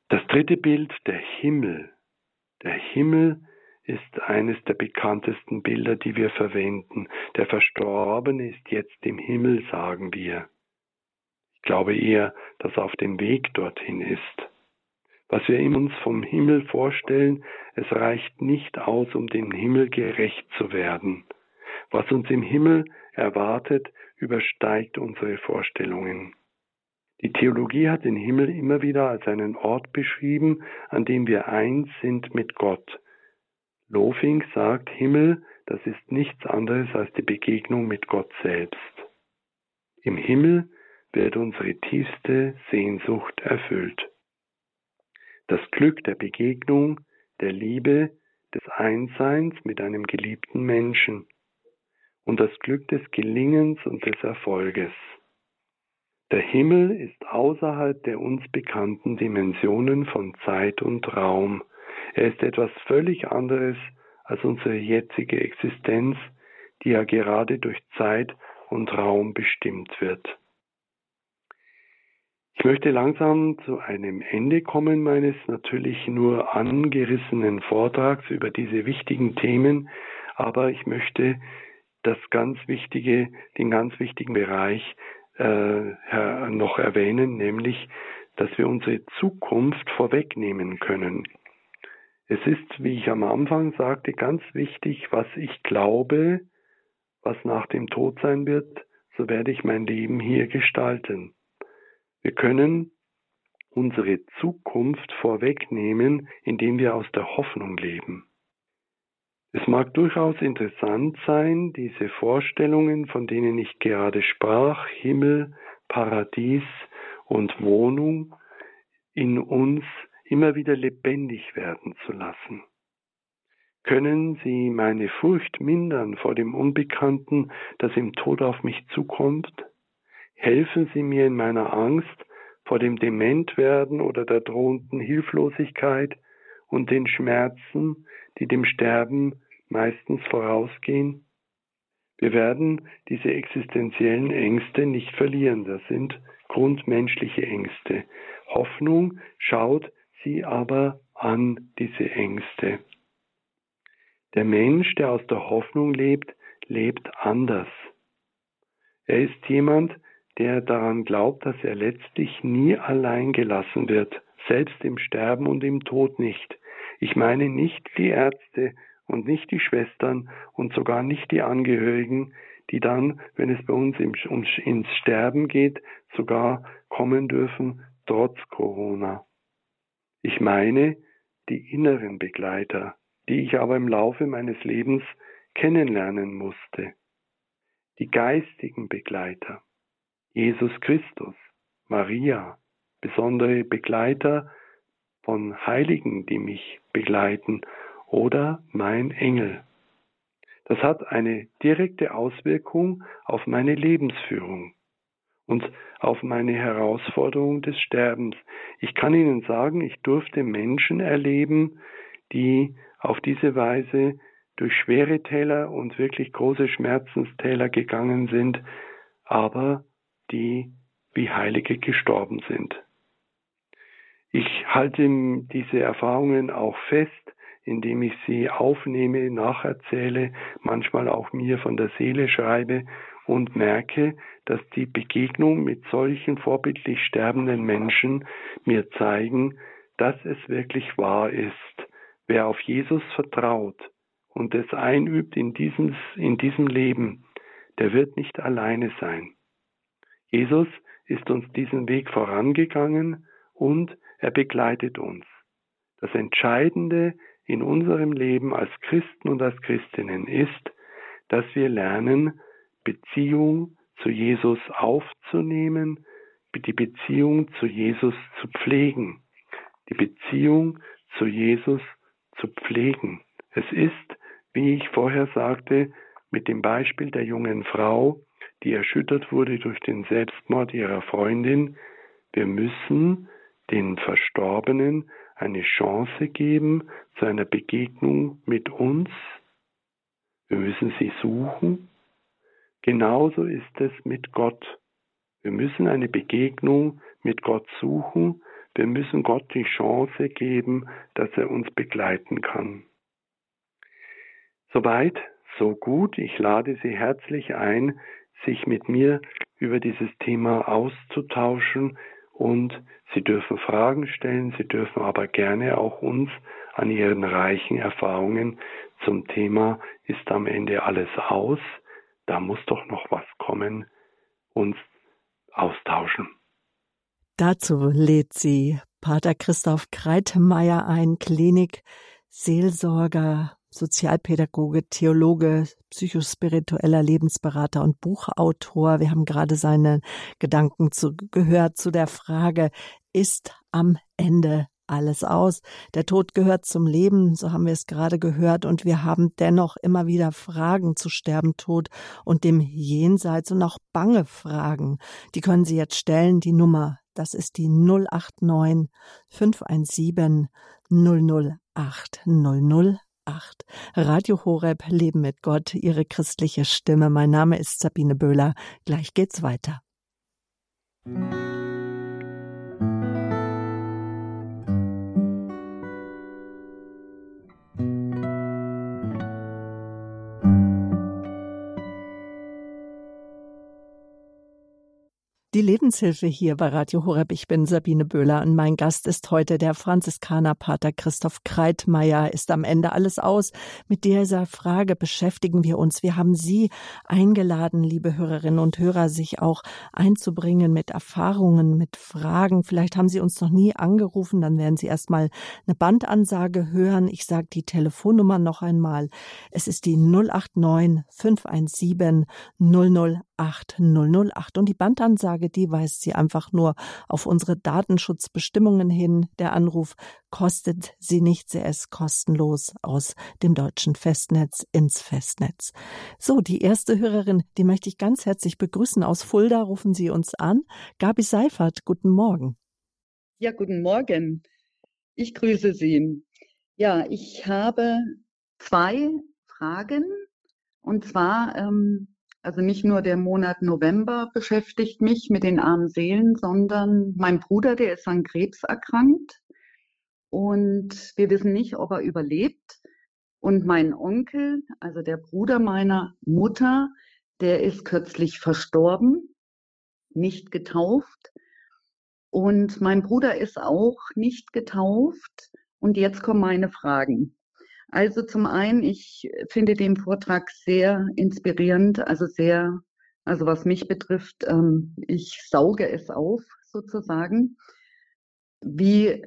Das dritte Bild, der Himmel. Der Himmel ist eines der bekanntesten Bilder, die wir verwenden. Der Verstorbene ist jetzt im Himmel, sagen wir. Glaube eher, dass er auf dem Weg dorthin ist. Was wir uns vom Himmel vorstellen, es reicht nicht aus, um dem Himmel gerecht zu werden. Was uns im Himmel erwartet, übersteigt unsere Vorstellungen. Die Theologie hat den Himmel immer wieder als einen Ort beschrieben, an dem wir eins sind mit Gott, Lofing sagt, Himmel, das ist nichts anderes als die Begegnung mit Gott selbst. Im Himmel wird unsere tiefste Sehnsucht erfüllt. Das Glück der Begegnung, der Liebe, des Einseins mit einem geliebten Menschen und das Glück des Gelingens und des Erfolges. Der Himmel ist außerhalb der uns bekannten Dimensionen von Zeit und Raum, er ist etwas völlig anderes als unsere jetzige Existenz, die ja gerade durch Zeit und Raum bestimmt wird. Ich möchte langsam zu einem Ende kommen meines natürlich nur angerissenen Vortrags über diese wichtigen Themen, aber ich möchte das ganz wichtige, den ganz wichtigen Bereich äh, noch erwähnen, nämlich, dass wir unsere Zukunft vorwegnehmen können. Es ist, wie ich am Anfang sagte, ganz wichtig, was ich glaube, was nach dem Tod sein wird, so werde ich mein Leben hier gestalten. Wir können unsere Zukunft vorwegnehmen, indem wir aus der Hoffnung leben. Es mag durchaus interessant sein, diese Vorstellungen, von denen ich gerade sprach, Himmel, Paradies und Wohnung, in uns immer wieder lebendig werden zu lassen. Können Sie meine Furcht mindern vor dem Unbekannten, das im Tod auf mich zukommt? Helfen Sie mir in meiner Angst vor dem Dementwerden oder der drohenden Hilflosigkeit und den Schmerzen, die dem Sterben meistens vorausgehen? Wir werden diese existenziellen Ängste nicht verlieren. Das sind grundmenschliche Ängste. Hoffnung schaut sie aber an, diese Ängste. Der Mensch, der aus der Hoffnung lebt, lebt anders. Er ist jemand, der daran glaubt, dass er letztlich nie allein gelassen wird, selbst im Sterben und im Tod nicht. Ich meine nicht die Ärzte und nicht die Schwestern und sogar nicht die Angehörigen, die dann, wenn es bei uns ins Sterben geht, sogar kommen dürfen, trotz Corona. Ich meine die inneren Begleiter, die ich aber im Laufe meines Lebens kennenlernen musste. Die geistigen Begleiter, Jesus Christus, Maria, besondere Begleiter von Heiligen, die mich begleiten, oder mein Engel. Das hat eine direkte Auswirkung auf meine Lebensführung. und auf meine Herausforderung des Sterbens. Ich kann Ihnen sagen, ich durfte Menschen erleben, die auf diese Weise durch schwere Täler und wirklich große Schmerzenstäler gegangen sind, aber die wie Heilige gestorben sind. Ich halte diese Erfahrungen auch fest, indem ich sie aufnehme, nacherzähle, manchmal auch mir von der Seele schreibe und merke, dass die Begegnung mit solchen vorbildlich sterbenden Menschen mir zeigen, dass es wirklich wahr ist. Wer auf Jesus vertraut und es einübt in diesem, in diesem Leben, der wird nicht alleine sein. Jesus ist uns diesen Weg vorangegangen und er begleitet uns. Das Entscheidende in unserem Leben als Christen und als Christinnen ist, dass wir lernen, Beziehung zu Jesus aufzunehmen, die Beziehung zu Jesus zu pflegen, die Beziehung zu Jesus zu pflegen. Es ist, wie ich vorher sagte, mit dem Beispiel der jungen Frau, die erschüttert wurde durch den Selbstmord ihrer Freundin, wir müssen den Verstorbenen eine Chance geben zu einer Begegnung mit uns. Wir müssen sie suchen Genauso ist es mit Gott. Wir müssen eine Begegnung mit Gott suchen. Wir müssen Gott die Chance geben, dass er uns begleiten kann. Soweit, so gut. Ich lade Sie herzlich ein, sich mit mir über dieses Thema auszutauschen und Sie dürfen Fragen stellen, Sie dürfen aber gerne auch uns an Ihren reichen Erfahrungen zum Thema ist am Ende alles aus da muss doch noch was kommen, uns austauschen. Dazu lädt sie Pater Christoph Kreitmeier ein, Klinik, Seelsorger, Sozialpädagoge, Theologe, psychospiritueller Lebensberater und Buchautor. Wir haben gerade seine Gedanken zu, gehört zu der Frage, ist am Ende alles aus. Der Tod gehört zum Leben, so haben wir es gerade gehört, und wir haben dennoch immer wieder Fragen zu Sterben, Tod und dem Jenseits und auch bange Fragen. Die können Sie jetzt stellen. Die Nummer, das ist die 089 517 008 008. Radio Horeb, Leben mit Gott, Ihre christliche Stimme. Mein Name ist Sabine Böhler. Gleich geht's weiter. Die Lebenshilfe hier bei Radio Horeb. Ich bin Sabine Böhler und mein Gast ist heute der Franziskaner Pater Christoph Kreitmeier. Ist am Ende alles aus? Mit dieser Frage beschäftigen wir uns. Wir haben Sie eingeladen, liebe Hörerinnen und Hörer, sich auch einzubringen mit Erfahrungen, mit Fragen. Vielleicht haben Sie uns noch nie angerufen, dann werden Sie erstmal eine Bandansage hören. Ich sage die Telefonnummer noch einmal. Es ist die 089 517 008 008 und die Bandansage die weist sie einfach nur auf unsere Datenschutzbestimmungen hin. Der Anruf kostet sie nichts, er ist kostenlos aus dem deutschen Festnetz ins Festnetz. So, die erste Hörerin, die möchte ich ganz herzlich begrüßen. Aus Fulda rufen Sie uns an. Gabi Seifert, guten Morgen. Ja, guten Morgen. Ich grüße Sie. Ja, ich habe zwei Fragen. Und zwar, ähm, also nicht nur der Monat November beschäftigt mich mit den armen Seelen, sondern mein Bruder, der ist an Krebs erkrankt und wir wissen nicht, ob er überlebt. Und mein Onkel, also der Bruder meiner Mutter, der ist kürzlich verstorben, nicht getauft. Und mein Bruder ist auch nicht getauft. Und jetzt kommen meine Fragen. Also zum einen, ich finde den Vortrag sehr inspirierend, also sehr, also was mich betrifft, ähm, ich sauge es auf sozusagen, wie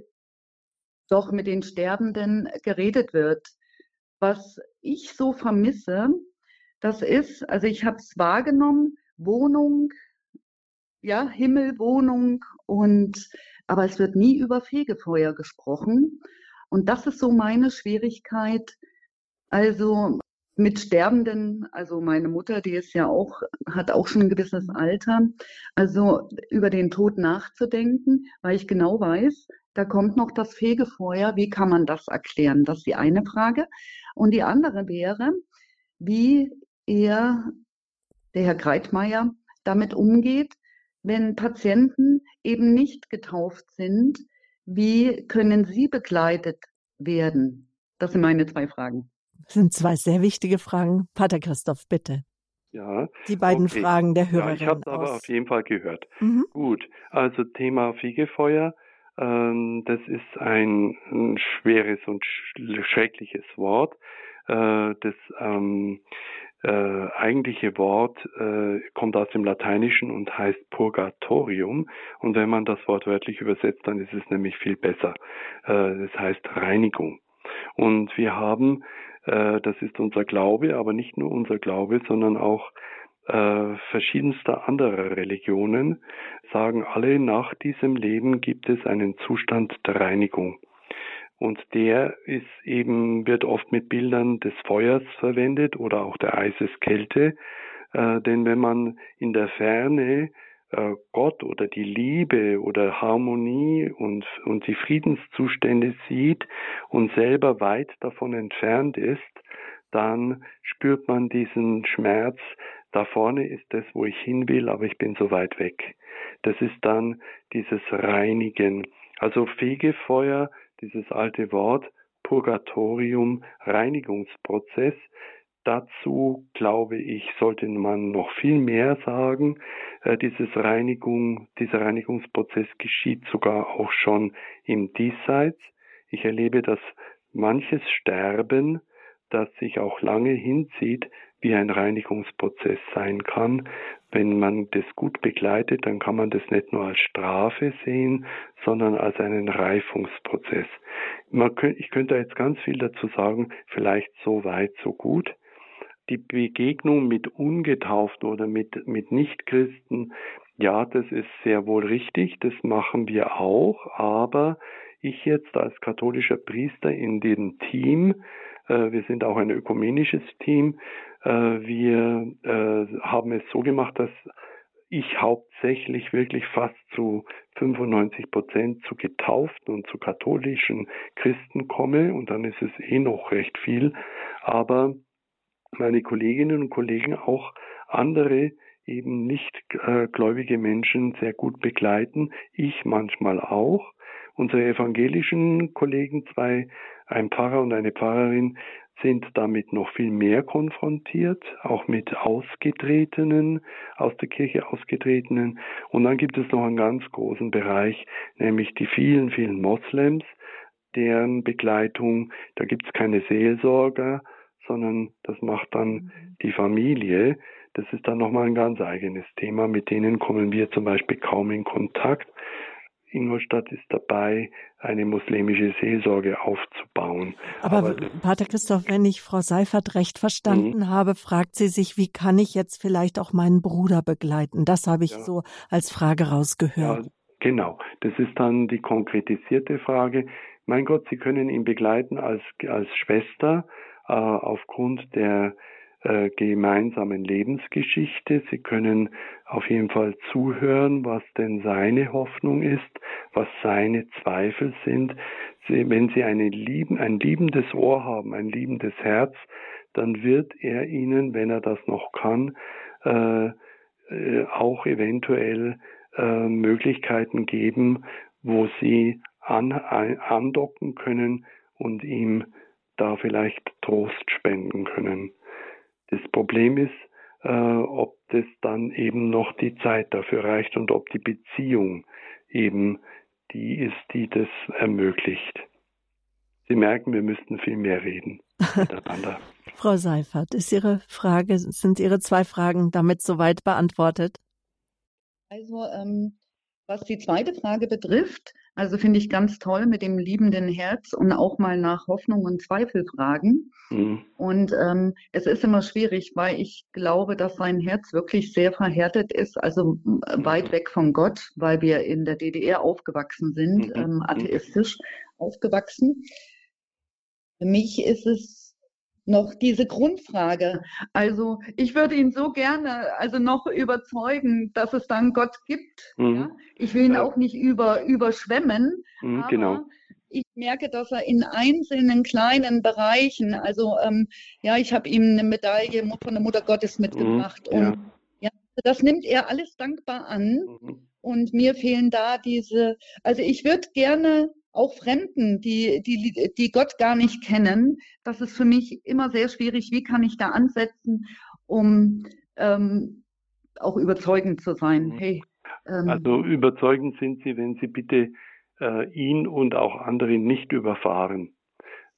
doch mit den Sterbenden geredet wird. Was ich so vermisse, das ist, also ich habe es wahrgenommen, Wohnung, ja, Himmel, Wohnung und aber es wird nie über Fegefeuer gesprochen. Und das ist so meine Schwierigkeit. Also mit Sterbenden, also meine Mutter, die ist ja auch, hat auch schon ein gewisses Alter, also über den Tod nachzudenken, weil ich genau weiß, da kommt noch das Fegefeuer. Wie kann man das erklären? Das ist die eine Frage. Und die andere wäre, wie er, der Herr Greitmeier, damit umgeht, wenn Patienten eben nicht getauft sind. Wie können sie begleitet werden? Das sind meine zwei Fragen. Das sind zwei sehr wichtige Fragen. Pater Christoph, bitte. Ja. Die beiden okay. Fragen der Hörerin. Ja, ich habe es aber auf jeden Fall gehört. Mhm. Gut, also Thema Fegefeuer. Ähm, das ist ein, ein schweres und sch schreckliches Wort. Äh, das ähm, äh, eigentliche Wort äh, kommt aus dem Lateinischen und heißt Purgatorium. Und wenn man das Wort wörtlich übersetzt, dann ist es nämlich viel besser. Äh, das heißt Reinigung. Und wir haben, äh, das ist unser Glaube, aber nicht nur unser Glaube, sondern auch äh, verschiedenster anderer Religionen, sagen alle, nach diesem Leben gibt es einen Zustand der Reinigung. Und der ist eben, wird oft mit Bildern des Feuers verwendet oder auch der Eiseskälte. Äh, denn wenn man in der Ferne äh, Gott oder die Liebe oder Harmonie und, und die Friedenszustände sieht und selber weit davon entfernt ist, dann spürt man diesen Schmerz, da vorne ist das, wo ich hin will, aber ich bin so weit weg. Das ist dann dieses Reinigen. Also Fegefeuer dieses alte Wort Purgatorium, Reinigungsprozess. Dazu glaube ich, sollte man noch viel mehr sagen. Äh, dieses Reinigung, dieser Reinigungsprozess geschieht sogar auch schon im Diesseits. Ich erlebe, dass manches Sterben, das sich auch lange hinzieht, wie ein Reinigungsprozess sein kann. Wenn man das gut begleitet, dann kann man das nicht nur als Strafe sehen, sondern als einen Reifungsprozess. Könnte, ich könnte jetzt ganz viel dazu sagen, vielleicht so weit, so gut. Die Begegnung mit Ungetauften oder mit, mit Nichtchristen, ja, das ist sehr wohl richtig, das machen wir auch, aber ich jetzt als katholischer Priester in dem Team, äh, wir sind auch ein ökumenisches Team, wir äh, haben es so gemacht, dass ich hauptsächlich wirklich fast zu 95 Prozent zu getauften und zu katholischen Christen komme. Und dann ist es eh noch recht viel, aber meine Kolleginnen und Kollegen auch andere eben nicht äh, gläubige Menschen sehr gut begleiten, ich manchmal auch. Unsere evangelischen Kollegen, zwei, ein Pfarrer und eine Pfarrerin, sind damit noch viel mehr konfrontiert, auch mit Ausgetretenen, aus der Kirche Ausgetretenen. Und dann gibt es noch einen ganz großen Bereich, nämlich die vielen, vielen Moslems, deren Begleitung, da gibt es keine Seelsorger, sondern das macht dann mhm. die Familie. Das ist dann nochmal ein ganz eigenes Thema. Mit denen kommen wir zum Beispiel kaum in Kontakt. Ingolstadt ist dabei, eine muslimische Seelsorge aufzubauen. Aber, Aber Pater Christoph, wenn ich Frau Seifert recht verstanden mhm. habe, fragt sie sich, wie kann ich jetzt vielleicht auch meinen Bruder begleiten? Das habe ich ja. so als Frage rausgehört. Ja, genau, das ist dann die konkretisierte Frage. Mein Gott, Sie können ihn begleiten als, als Schwester äh, aufgrund der äh, gemeinsamen Lebensgeschichte. Sie können auf jeden Fall zuhören, was denn seine Hoffnung ist, was seine Zweifel sind. Sie, wenn Sie lieben, ein liebendes Ohr haben, ein liebendes Herz, dann wird er Ihnen, wenn er das noch kann, äh, äh, auch eventuell äh, Möglichkeiten geben, wo Sie an, andocken können und ihm da vielleicht Trost spenden können. Das Problem ist, äh, ob das dann eben noch die Zeit dafür reicht und ob die Beziehung eben die ist, die das ermöglicht. Sie merken, wir müssten viel mehr reden miteinander. Frau Seifert, ist Ihre Frage, sind Ihre zwei Fragen damit soweit beantwortet? Also, ähm, was die zweite Frage betrifft, also finde ich ganz toll mit dem liebenden Herz und auch mal nach Hoffnung und Zweifel fragen. Mhm. Und ähm, es ist immer schwierig, weil ich glaube, dass sein Herz wirklich sehr verhärtet ist, also weit weg von Gott, weil wir in der DDR aufgewachsen sind, mhm. ähm, atheistisch aufgewachsen. Für mich ist es noch diese Grundfrage. Also ich würde ihn so gerne also noch überzeugen, dass es dann Gott gibt. Mhm. Ja? Ich will ihn ja. auch nicht über, überschwemmen, mhm, aber genau. ich merke, dass er in einzelnen kleinen Bereichen, also ähm, ja, ich habe ihm eine Medaille von der Mutter Gottes mitgebracht mhm, und ja. das nimmt er alles dankbar an. Mhm. Und mir fehlen da diese, also ich würde gerne auch Fremden, die, die, die Gott gar nicht kennen, das ist für mich immer sehr schwierig. Wie kann ich da ansetzen, um ähm, auch überzeugend zu sein? Mhm. Hey, ähm, also überzeugend sind Sie, wenn Sie bitte äh, ihn und auch andere nicht überfahren,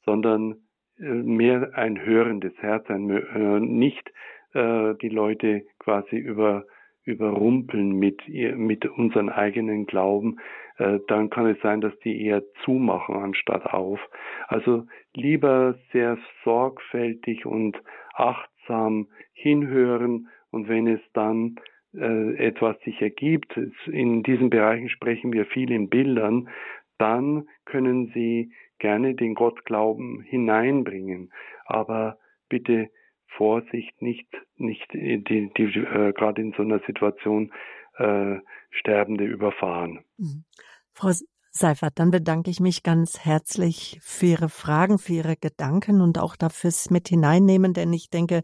sondern äh, mehr ein hörendes Herz, ein, äh, nicht äh, die Leute quasi über überrumpeln mit, mit unseren eigenen Glauben, dann kann es sein, dass die eher zumachen anstatt auf. Also lieber sehr sorgfältig und achtsam hinhören und wenn es dann äh, etwas sich ergibt, in diesen Bereichen sprechen wir viel in Bildern, dann können Sie gerne den Gottglauben hineinbringen. Aber bitte Vorsicht, nicht, nicht die, die, äh, gerade in so einer Situation äh, Sterbende überfahren. Mhm. Frau Seifert, dann bedanke ich mich ganz herzlich für Ihre Fragen, für Ihre Gedanken und auch dafür's mit hineinnehmen, denn ich denke,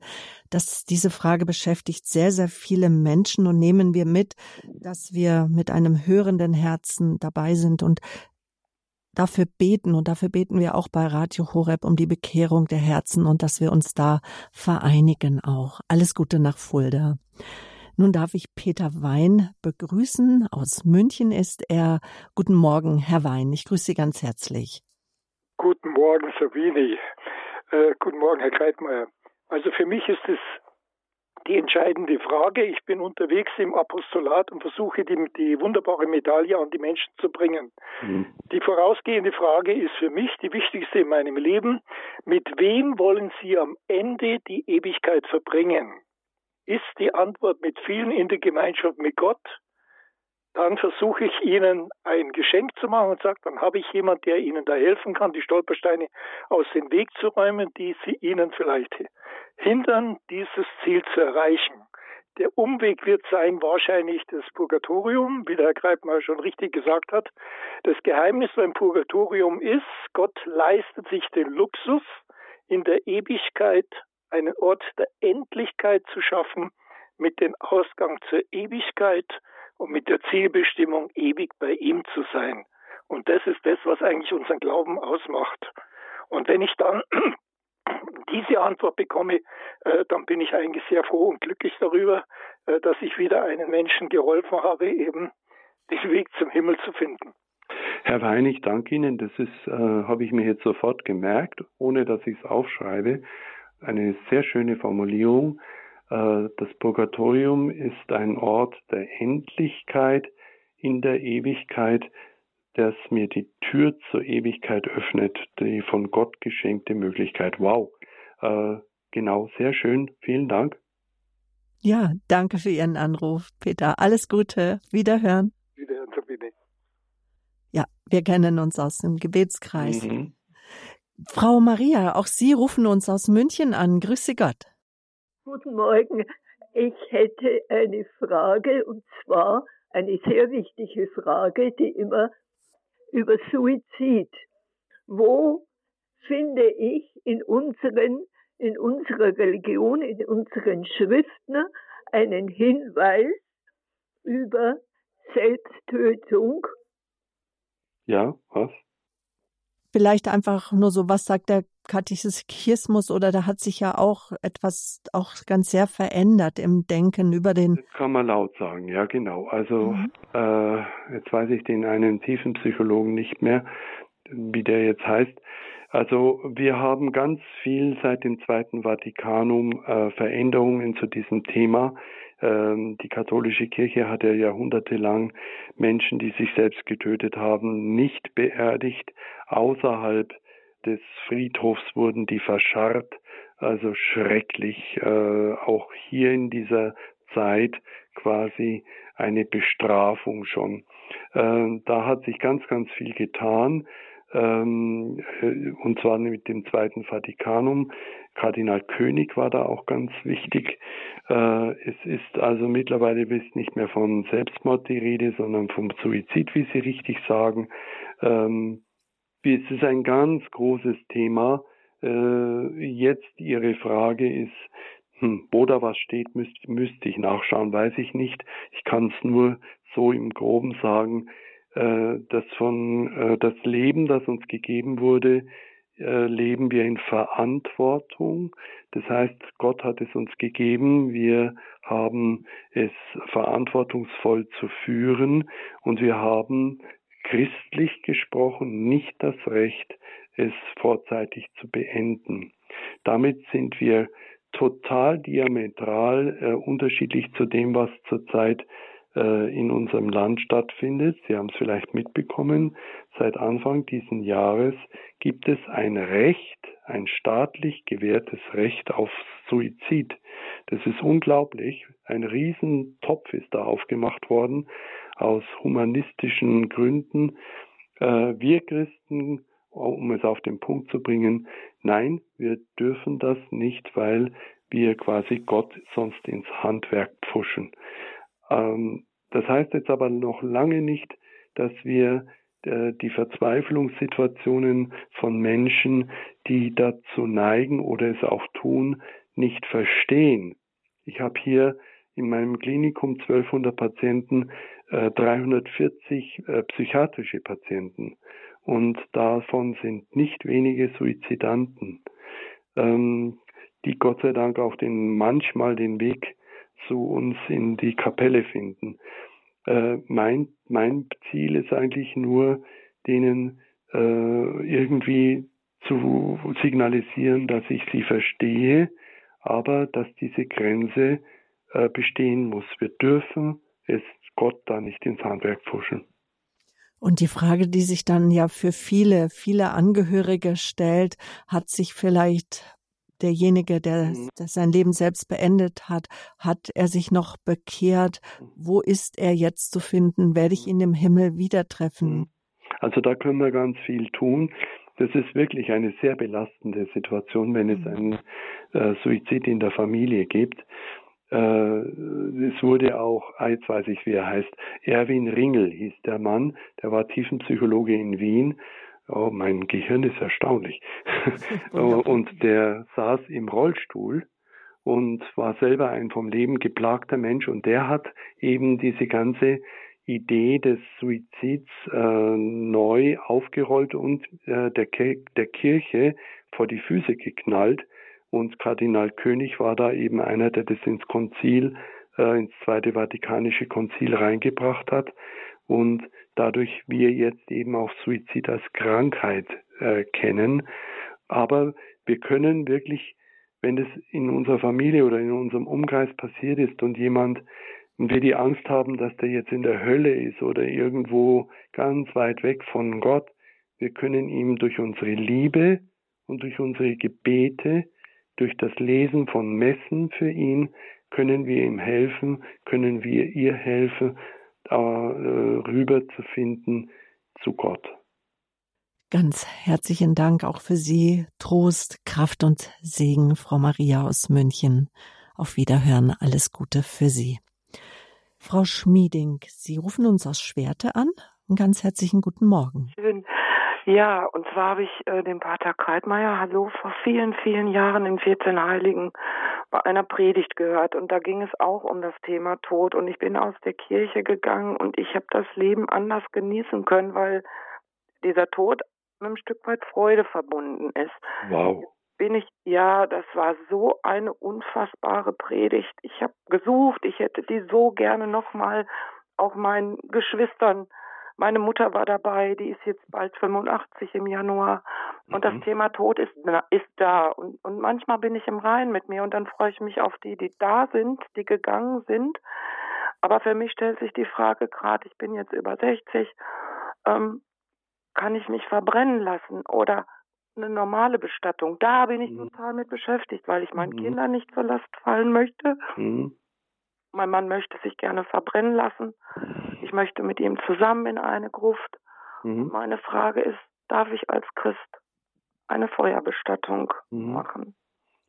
dass diese Frage beschäftigt sehr, sehr viele Menschen und nehmen wir mit, dass wir mit einem hörenden Herzen dabei sind und dafür beten und dafür beten wir auch bei Radio Horeb um die Bekehrung der Herzen und dass wir uns da vereinigen auch. Alles Gute nach Fulda. Nun darf ich Peter Wein begrüßen. Aus München ist er. Guten Morgen, Herr Wein. Ich grüße Sie ganz herzlich. Guten Morgen, Sabine. Äh, guten Morgen, Herr Kreitmeier. Also für mich ist es die entscheidende Frage. Ich bin unterwegs im Apostolat und versuche die, die wunderbare Medaille an die Menschen zu bringen. Mhm. Die vorausgehende Frage ist für mich die wichtigste in meinem Leben. Mit wem wollen Sie am Ende die Ewigkeit verbringen? Ist die Antwort mit vielen in der Gemeinschaft mit Gott? dann versuche ich ihnen ein Geschenk zu machen und sage, dann habe ich jemand, der ihnen da helfen kann, die Stolpersteine aus dem Weg zu räumen, die sie ihnen vielleicht hindern, dieses Ziel zu erreichen. Der Umweg wird sein wahrscheinlich das Purgatorium, wie der Herr Greipmeier schon richtig gesagt hat. Das Geheimnis beim Purgatorium ist, Gott leistet sich den Luxus, in der Ewigkeit einen Ort der Endlichkeit zu schaffen, mit dem Ausgang zur Ewigkeit und mit der Zielbestimmung, ewig bei ihm zu sein. Und das ist das, was eigentlich unseren Glauben ausmacht. Und wenn ich dann diese Antwort bekomme, äh, dann bin ich eigentlich sehr froh und glücklich darüber, äh, dass ich wieder einen Menschen geholfen habe, eben den Weg zum Himmel zu finden. Herr Wein, ich danke Ihnen. Das ist, äh, habe ich mir jetzt sofort gemerkt, ohne dass ich es aufschreibe. Eine sehr schöne Formulierung. Äh, das Purgatorium ist ein Ort der Endlichkeit in der Ewigkeit, das mir die Tür zur Ewigkeit öffnet, die von Gott geschenkte Möglichkeit. Wow. Äh, genau, sehr schön. Vielen Dank. Ja, danke für Ihren Anruf, Peter. Alles Gute. Wiederhören. Wiederhören, Sabine. Ja, wir kennen uns aus dem Gebetskreis. Mhm. Frau Maria, auch Sie rufen uns aus München an. Grüße Gott. Guten Morgen. Ich hätte eine Frage und zwar eine sehr wichtige Frage, die immer über Suizid. Wo finde ich in unseren, in unserer Religion, in unseren Schriften einen Hinweis über Selbsttötung? Ja, was? Vielleicht einfach nur so, was sagt der Katechismus oder da hat sich ja auch etwas auch ganz sehr verändert im Denken über den. Das kann man laut sagen, ja genau. Also mhm. äh, jetzt weiß ich den einen tiefen Psychologen nicht mehr, wie der jetzt heißt. Also wir haben ganz viel seit dem Zweiten Vatikanum äh, Veränderungen zu diesem Thema. Ähm, die katholische Kirche hat ja jahrhundertelang Menschen, die sich selbst getötet haben, nicht beerdigt. Außerhalb des Friedhofs wurden die verscharrt, also schrecklich, äh, auch hier in dieser Zeit quasi eine Bestrafung schon. Äh, da hat sich ganz, ganz viel getan, ähm, äh, und zwar mit dem Zweiten Vatikanum Kardinal König war da auch ganz wichtig. Äh, es ist also mittlerweile nicht mehr von Selbstmord die Rede, sondern vom Suizid, wie Sie richtig sagen. Ähm, es ist ein ganz großes Thema. Äh, jetzt Ihre Frage ist, hm, wo da was steht, müsste müsst ich nachschauen, weiß ich nicht. Ich kann es nur so im Groben sagen, äh, dass von äh, das Leben, das uns gegeben wurde, äh, leben wir in Verantwortung. Das heißt, Gott hat es uns gegeben, wir haben es verantwortungsvoll zu führen und wir haben christlich gesprochen nicht das Recht, es vorzeitig zu beenden. Damit sind wir total diametral äh, unterschiedlich zu dem, was zurzeit in unserem Land stattfindet. Sie haben es vielleicht mitbekommen, seit Anfang dieses Jahres gibt es ein Recht, ein staatlich gewährtes Recht auf Suizid. Das ist unglaublich. Ein Riesentopf ist da aufgemacht worden aus humanistischen Gründen. Äh, wir Christen, um es auf den Punkt zu bringen, nein, wir dürfen das nicht, weil wir quasi Gott sonst ins Handwerk pfuschen. Ähm, das heißt jetzt aber noch lange nicht, dass wir äh, die Verzweiflungssituationen von Menschen, die dazu neigen oder es auch tun, nicht verstehen. Ich habe hier in meinem Klinikum 1200 Patienten, äh, 340 äh, psychiatrische Patienten und davon sind nicht wenige Suizidanten, ähm, die Gott sei Dank auch den manchmal den Weg zu uns in die Kapelle finden. Äh, mein, mein Ziel ist eigentlich nur, denen äh, irgendwie zu signalisieren, dass ich sie verstehe, aber dass diese Grenze äh, bestehen muss. Wir dürfen es Gott da nicht ins Handwerk pfuschen. Und die Frage, die sich dann ja für viele, viele Angehörige stellt, hat sich vielleicht derjenige, der, mhm. der sein Leben selbst beendet hat, hat er sich noch bekehrt? Mhm. Wo ist er jetzt zu finden? Werde ich mhm. ihn im Himmel wieder treffen? Also da können wir ganz viel tun. Das ist wirklich eine sehr belastende Situation, wenn es einen äh, Suizid in der Familie gibt. Äh, es wurde auch, jetzt weiß ich, wie er heißt, Erwin Ringel hieß der Mann, der war Tiefenpsychologe in Wien Oh, mein Gehirn ist erstaunlich. und der saß im Rollstuhl und war selber ein vom Leben geplagter Mensch und der hat eben diese ganze Idee des Suizids äh, neu aufgerollt und äh, der, der Kirche vor die Füße geknallt. Und Kardinal König war da eben einer, der das ins Konzil, äh, ins Zweite Vatikanische Konzil reingebracht hat und dadurch wir jetzt eben auch Suizid als Krankheit äh, kennen. Aber wir können wirklich, wenn das in unserer Familie oder in unserem Umkreis passiert ist und jemand und wir die Angst haben, dass der jetzt in der Hölle ist oder irgendwo ganz weit weg von Gott, wir können ihm durch unsere Liebe und durch unsere Gebete, durch das Lesen von Messen für ihn, können wir ihm helfen, können wir ihr helfen äh, rüber zu finden zu Gott. Ganz herzlichen Dank auch für Sie. Trost, Kraft und Segen, Frau Maria aus München. Auf Wiederhören, alles Gute für Sie. Frau Schmieding, Sie rufen uns aus Schwerte an. Einen ganz herzlichen guten Morgen. Schön. Ja, und zwar habe ich äh, den Pater Kreitmeier, hallo, vor vielen, vielen Jahren in 14 Heiligen bei einer Predigt gehört und da ging es auch um das Thema Tod und ich bin aus der Kirche gegangen und ich habe das Leben anders genießen können, weil dieser Tod mit einem Stück weit Freude verbunden ist. Wow. Bin ich, ja, das war so eine unfassbare Predigt. Ich habe gesucht, ich hätte die so gerne nochmal auch meinen Geschwistern meine Mutter war dabei, die ist jetzt bald 85 im Januar. Und mhm. das Thema Tod ist, ist da. Und, und manchmal bin ich im Rein mit mir und dann freue ich mich auf die, die da sind, die gegangen sind. Aber für mich stellt sich die Frage gerade, ich bin jetzt über 60, ähm, kann ich mich verbrennen lassen oder eine normale Bestattung? Da bin ich mhm. total mit beschäftigt, weil ich meinen mhm. Kindern nicht zur Last fallen möchte. Mhm. Mein Mann möchte sich gerne verbrennen lassen. Ich möchte mit ihm zusammen in eine Gruft. Mhm. Meine Frage ist, darf ich als Christ eine Feuerbestattung mhm. machen?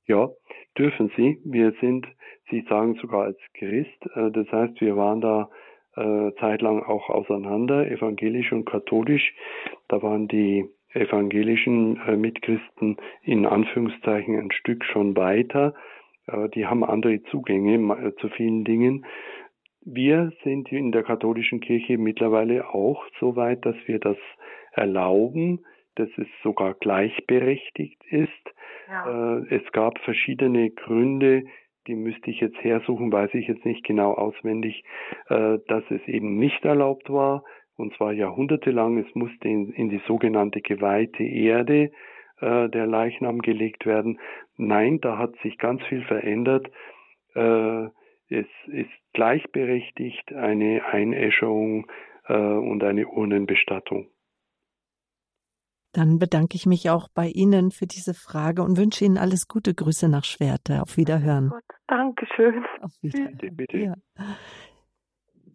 Ja, dürfen Sie. Wir sind, Sie sagen sogar als Christ, äh, das heißt, wir waren da äh, zeitlang auch auseinander, evangelisch und katholisch. Da waren die evangelischen äh, Mitchristen in Anführungszeichen ein Stück schon weiter. Die haben andere Zugänge äh, zu vielen Dingen. Wir sind in der katholischen Kirche mittlerweile auch so weit, dass wir das erlauben, dass es sogar gleichberechtigt ist. Ja. Äh, es gab verschiedene Gründe, die müsste ich jetzt hersuchen, weiß ich jetzt nicht genau auswendig, äh, dass es eben nicht erlaubt war, und zwar jahrhundertelang. Es musste in, in die sogenannte geweihte Erde äh, der Leichnam gelegt werden. Nein, da hat sich ganz viel verändert. Äh, es ist gleichberechtigt eine Einäscherung äh, und eine Urnenbestattung. Dann bedanke ich mich auch bei Ihnen für diese Frage und wünsche Ihnen alles Gute. Grüße nach Schwerte. Auf Wiederhören. Gott, Dankeschön. Auf Wiederhören. Bitte, bitte. Ja.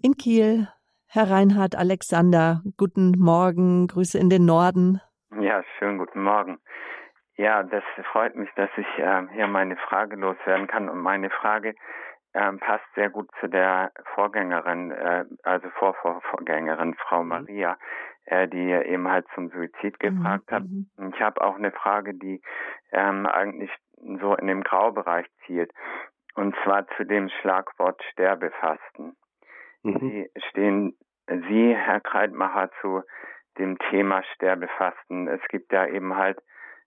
In Kiel, Herr Reinhard Alexander, guten Morgen. Grüße in den Norden. Ja, schönen guten Morgen. Ja, das freut mich, dass ich äh, hier meine Frage loswerden kann. Und meine Frage äh, passt sehr gut zu der Vorgängerin, äh, also Vorvorgängerin Frau mhm. Maria äh, die eben halt zum Suizid mhm, gefragt mhm. hat. Ich habe auch eine Frage, die ähm, eigentlich so in dem Graubereich zielt. Und zwar zu dem Schlagwort Sterbefasten. Mhm. Wie stehen Sie, Herr Kreitmacher, zu dem Thema Sterbefasten? Es gibt ja eben halt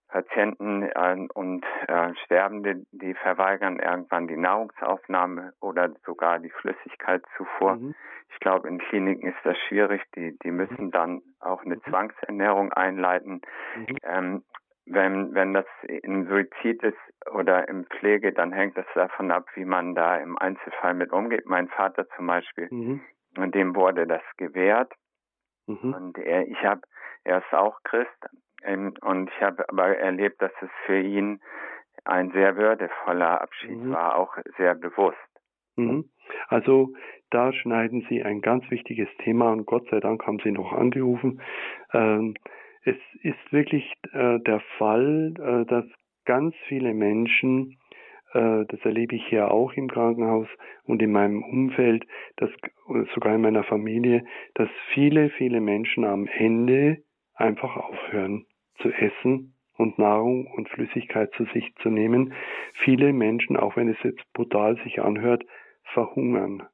Patienten äh, und äh, Sterbende, die verweigern irgendwann die Nahrungsaufnahme oder sogar die Flüssigkeitszufuhr. Mhm. Ich glaube, in Kliniken ist das schwierig. Die, die mhm. müssen dann auch eine mhm. Zwangsernährung einleiten. Mhm. Ähm, wenn, wenn das im Suizid ist oder im Pflege, dann hängt das davon ab, wie man da im Einzelfall mit umgeht. Mein Vater zum Beispiel, mhm. dem wurde das gewährt. Mhm. Und er, ich habe, er ist auch Christ, ähm, und ich habe aber erlebt, dass es für ihn ein sehr würdevoller Abschied mhm. war, auch sehr bewusst. Mhm. Also da schneiden Sie ein ganz wichtiges Thema und Gott sei Dank haben Sie noch angerufen. Ähm, es ist wirklich äh, der Fall, äh, dass ganz viele Menschen, das erlebe ich hier auch im Krankenhaus und in meinem Umfeld, dass, sogar in meiner Familie, dass viele, viele Menschen am Ende einfach aufhören zu essen und Nahrung und Flüssigkeit zu sich zu nehmen. Viele Menschen, auch wenn es jetzt brutal sich anhört, verhungern.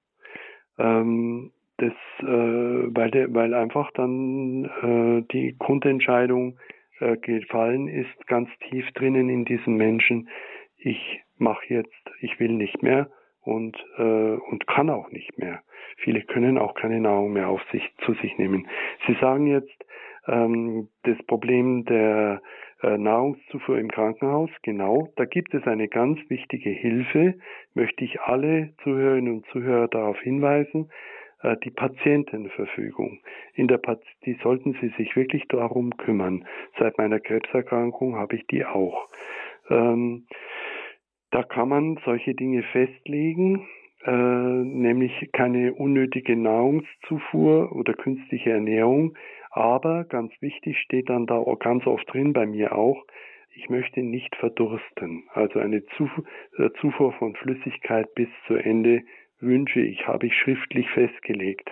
Ähm, das, äh, weil, de, weil einfach dann äh, die Grundentscheidung äh, gefallen ist, ganz tief drinnen in diesen Menschen, ich mache jetzt, ich will nicht mehr und, äh, und kann auch nicht mehr. Viele können auch keine Nahrung mehr auf sich zu sich nehmen. Sie sagen jetzt, ähm, das Problem der äh, Nahrungszufuhr im Krankenhaus, genau, da gibt es eine ganz wichtige Hilfe, möchte ich alle Zuhörerinnen und Zuhörer darauf hinweisen, äh, die Patientenverfügung. In der Pat die sollten Sie sich wirklich darum kümmern. Seit meiner Krebserkrankung habe ich die auch. Ähm, da kann man solche Dinge festlegen, äh, nämlich keine unnötige Nahrungszufuhr oder künstliche Ernährung, aber ganz wichtig steht dann da ganz oft drin, bei mir auch, ich möchte nicht verdursten. Also eine äh, Zufuhr von Flüssigkeit bis zu Ende wünsche ich, habe ich schriftlich festgelegt.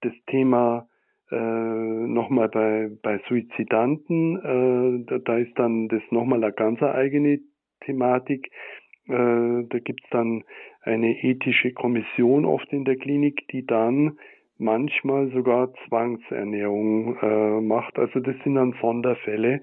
Das Thema äh, nochmal bei, bei Suizidanten, äh, da, ist dann das nochmal eine ganz eigene Thematik. Äh, da gibt's dann eine ethische Kommission oft in der Klinik, die dann manchmal sogar Zwangsernährung äh, macht. Also das sind dann Sonderfälle.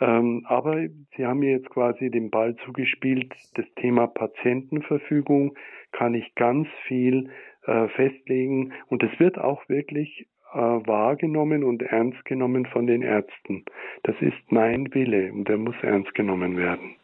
Ähm, aber Sie haben mir jetzt quasi den Ball zugespielt. Das Thema Patientenverfügung kann ich ganz viel äh, festlegen und es wird auch wirklich äh, wahrgenommen und ernst genommen von den Ärzten. Das ist mein Wille und der muss ernst genommen werden.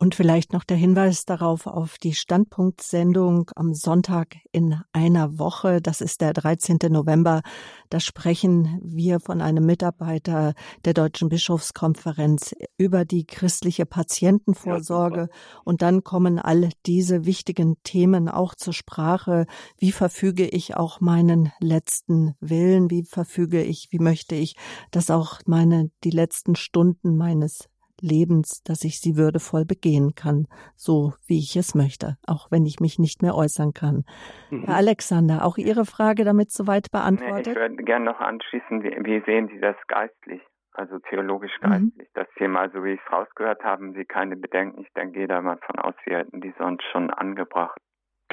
Und vielleicht noch der Hinweis darauf auf die Standpunktsendung am Sonntag in einer Woche. Das ist der 13. November. Da sprechen wir von einem Mitarbeiter der Deutschen Bischofskonferenz über die christliche Patientenvorsorge. Und dann kommen all diese wichtigen Themen auch zur Sprache. Wie verfüge ich auch meinen letzten Willen? Wie verfüge ich, wie möchte ich, dass auch meine, die letzten Stunden meines Lebens, dass ich sie würdevoll begehen kann, so wie ich es möchte, auch wenn ich mich nicht mehr äußern kann. Mhm. Herr Alexander, auch Ihre Frage damit soweit beantwortet? Ich würde gerne noch anschließen, wie, wie, sehen Sie das geistlich, also theologisch-geistlich? Mhm. Das Thema, so wie ich es rausgehört habe, haben Sie keine Bedenken. Ich denke, gehe da mal von aus, Sie hätten die sonst schon angebracht.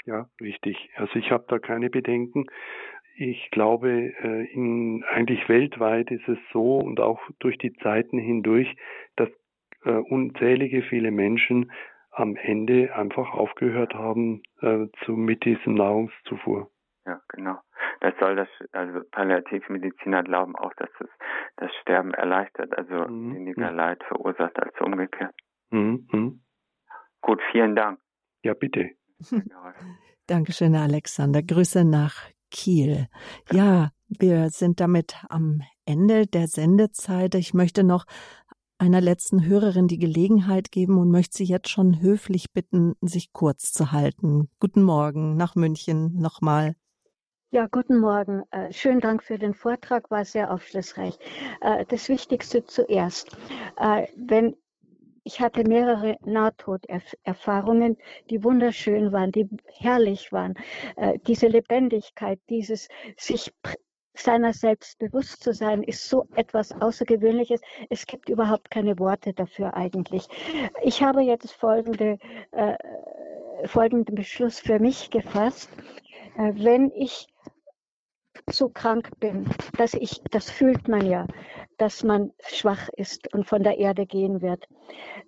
Ja, richtig. Also ich habe da keine Bedenken. Ich glaube, äh, in, eigentlich weltweit ist es so und auch durch die Zeiten hindurch, dass äh, unzählige viele Menschen am Ende einfach aufgehört haben äh, zu, mit diesem Nahrungszufuhr. Ja, genau. Das soll das, also Palliativmediziner glauben auch, dass es das Sterben erleichtert, also mhm. weniger. Leid verursacht als umgekehrt. Mhm. mhm. Gut, vielen Dank. Ja, bitte. Dankeschön, Alexander. Grüße nach Kiel. Ja, wir sind damit am Ende der Sendezeit. Ich möchte noch einer letzten Hörerin die Gelegenheit geben und möchte sie jetzt schon höflich bitten, sich kurz zu halten. Guten Morgen nach München nochmal. Ja, guten Morgen. Äh, schönen Dank für den Vortrag, war sehr aufschlussreich. Äh, das Wichtigste zuerst. Äh, wenn ich hatte mehrere Nahtoderfahrungen, die wunderschön waren, die herrlich waren. Äh, diese Lebendigkeit, dieses sich seiner selbst bewusst zu sein, ist so etwas Außergewöhnliches. Es gibt überhaupt keine Worte dafür eigentlich. Ich habe jetzt folgende, äh, folgenden Beschluss für mich gefasst. Äh, wenn ich so krank bin, dass ich, das fühlt man ja, dass man schwach ist und von der Erde gehen wird,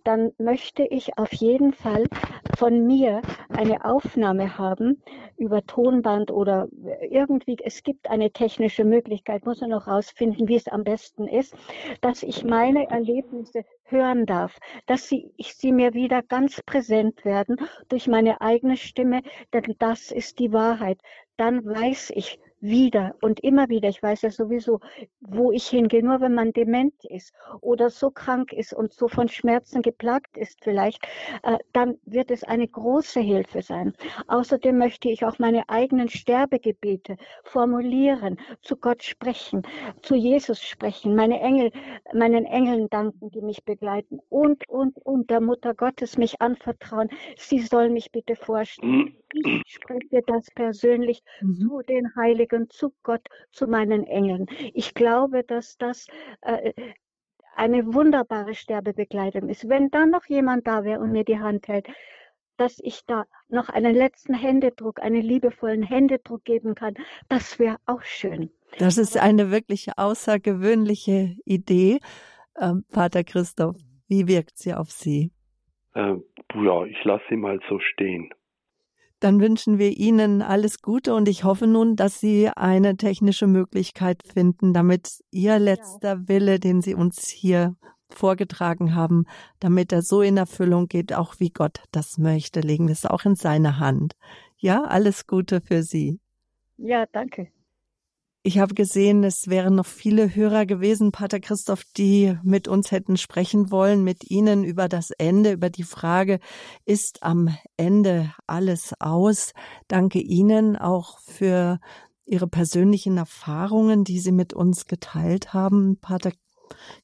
dann möchte ich auf jeden Fall von mir eine Aufnahme haben über Tonband oder irgendwie, es gibt eine technische Möglichkeit, muss man noch rausfinden, wie es am besten ist, dass ich meine Erlebnisse hören darf, dass sie, ich sie mir wieder ganz präsent werden durch meine eigene Stimme, denn das ist die Wahrheit. Dann weiß ich, wieder und immer wieder. Ich weiß ja sowieso, wo ich hingehe. Nur wenn man dement ist oder so krank ist und so von Schmerzen geplagt ist vielleicht, äh, dann wird es eine große Hilfe sein. Außerdem möchte ich auch meine eigenen Sterbegebete formulieren, zu Gott sprechen, zu Jesus sprechen, meine Engel, meinen Engeln danken, die mich begleiten und, und, und der Mutter Gottes mich anvertrauen. Sie soll mich bitte vorstellen. Ich spreche das persönlich mhm. zu den Heiligen, zu Gott, zu meinen Engeln. Ich glaube, dass das äh, eine wunderbare Sterbebegleitung ist. Wenn dann noch jemand da wäre und mir die Hand hält, dass ich da noch einen letzten Händedruck, einen liebevollen Händedruck geben kann, das wäre auch schön. Das ist eine wirklich außergewöhnliche Idee. Ähm, Pater Christoph, wie wirkt sie auf Sie? Äh, ja, ich lasse sie mal so stehen. Dann wünschen wir Ihnen alles Gute und ich hoffe nun, dass Sie eine technische Möglichkeit finden, damit Ihr letzter Wille, den Sie uns hier vorgetragen haben, damit er so in Erfüllung geht, auch wie Gott das möchte. Legen wir es auch in seine Hand. Ja, alles Gute für Sie. Ja, danke. Ich habe gesehen, es wären noch viele Hörer gewesen, Pater Christoph, die mit uns hätten sprechen wollen, mit Ihnen über das Ende, über die Frage, ist am Ende alles aus? Danke Ihnen auch für Ihre persönlichen Erfahrungen, die Sie mit uns geteilt haben, Pater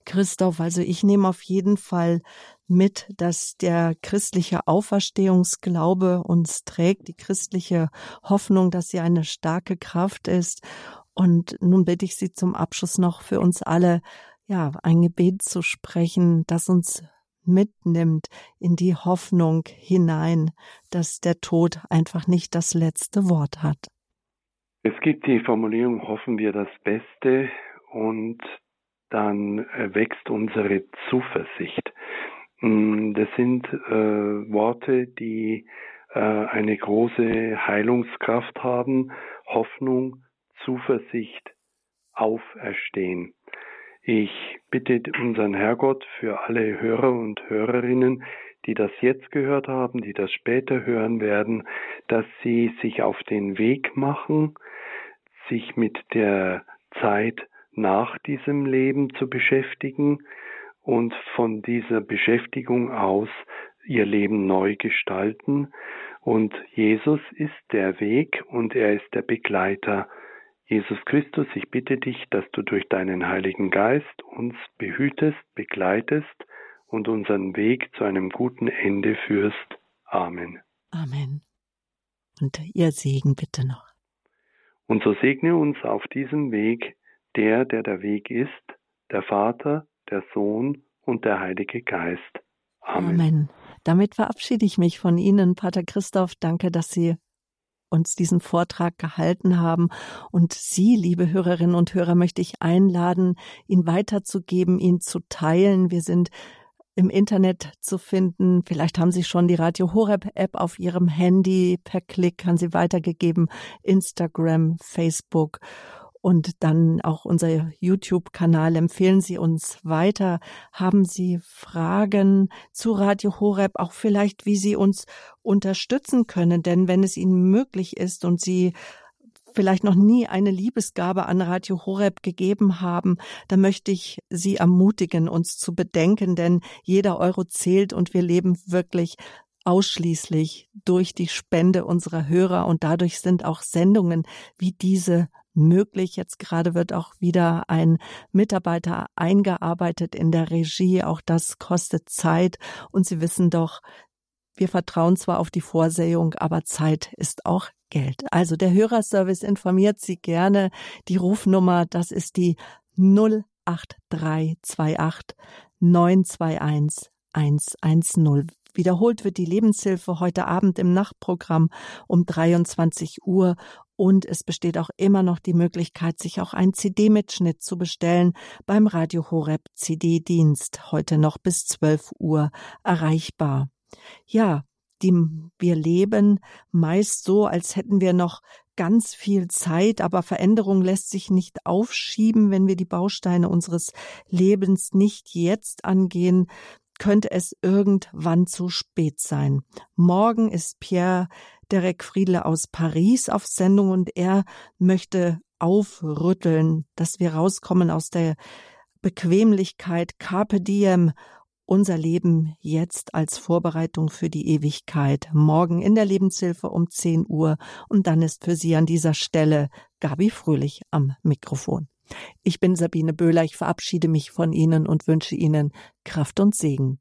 Christoph. Also ich nehme auf jeden Fall mit, dass der christliche Auferstehungsglaube uns trägt, die christliche Hoffnung, dass sie eine starke Kraft ist und nun bitte ich Sie zum Abschluss noch für uns alle, ja, ein Gebet zu sprechen, das uns mitnimmt in die Hoffnung hinein, dass der Tod einfach nicht das letzte Wort hat. Es gibt die Formulierung, hoffen wir das Beste und dann äh, wächst unsere Zuversicht. Mm, das sind äh, Worte, die äh, eine große Heilungskraft haben, Hoffnung, Zuversicht, Auferstehen. Ich bitte unseren Herrgott für alle Hörer und Hörerinnen, die das jetzt gehört haben, die das später hören werden, dass sie sich auf den Weg machen, sich mit der Zeit nach diesem Leben zu beschäftigen und von dieser Beschäftigung aus ihr Leben neu gestalten. Und Jesus ist der Weg und er ist der Begleiter Jesus Christus, ich bitte dich, dass du durch deinen Heiligen Geist uns behütest, begleitest und unseren Weg zu einem guten Ende führst. Amen. Amen. Und ihr Segen bitte noch. Und so segne uns auf diesem Weg der, der der Weg ist, der Vater, der Sohn und der Heilige Geist. Amen. Amen. Damit verabschiede ich mich von Ihnen, Pater Christoph. Danke, dass Sie uns diesen Vortrag gehalten haben. Und Sie, liebe Hörerinnen und Hörer, möchte ich einladen, ihn weiterzugeben, ihn zu teilen. Wir sind im Internet zu finden. Vielleicht haben Sie schon die Radio Horeb App auf Ihrem Handy. Per Klick kann sie weitergegeben. Instagram, Facebook und dann auch unser YouTube-Kanal. Empfehlen Sie uns weiter. Haben Sie Fragen zu Radio Horeb, auch vielleicht, wie Sie uns unterstützen können? Denn wenn es Ihnen möglich ist und Sie vielleicht noch nie eine Liebesgabe an Radio Horeb gegeben haben, dann möchte ich Sie ermutigen, uns zu bedenken, denn jeder Euro zählt und wir leben wirklich ausschließlich durch die Spende unserer Hörer und dadurch sind auch Sendungen wie diese möglich. Jetzt gerade wird auch wieder ein Mitarbeiter eingearbeitet in der Regie. Auch das kostet Zeit. Und Sie wissen doch, wir vertrauen zwar auf die Vorsehung, aber Zeit ist auch Geld. Also der Hörerservice informiert Sie gerne. Die Rufnummer, das ist die 08328 921 110. Wiederholt wird die Lebenshilfe heute Abend im Nachtprogramm um 23 Uhr und es besteht auch immer noch die Möglichkeit, sich auch einen CD-Mitschnitt zu bestellen beim Radio Horeb CD-Dienst, heute noch bis 12 Uhr erreichbar. Ja, die, wir leben meist so, als hätten wir noch ganz viel Zeit, aber Veränderung lässt sich nicht aufschieben, wenn wir die Bausteine unseres Lebens nicht jetzt angehen, könnte es irgendwann zu spät sein. Morgen ist Pierre Derek Friedle aus Paris auf Sendung und er möchte aufrütteln, dass wir rauskommen aus der Bequemlichkeit, Carpe Diem, unser Leben jetzt als Vorbereitung für die Ewigkeit. Morgen in der Lebenshilfe um 10 Uhr und dann ist für Sie an dieser Stelle Gabi Fröhlich am Mikrofon. Ich bin Sabine Böhler, ich verabschiede mich von Ihnen und wünsche Ihnen Kraft und Segen.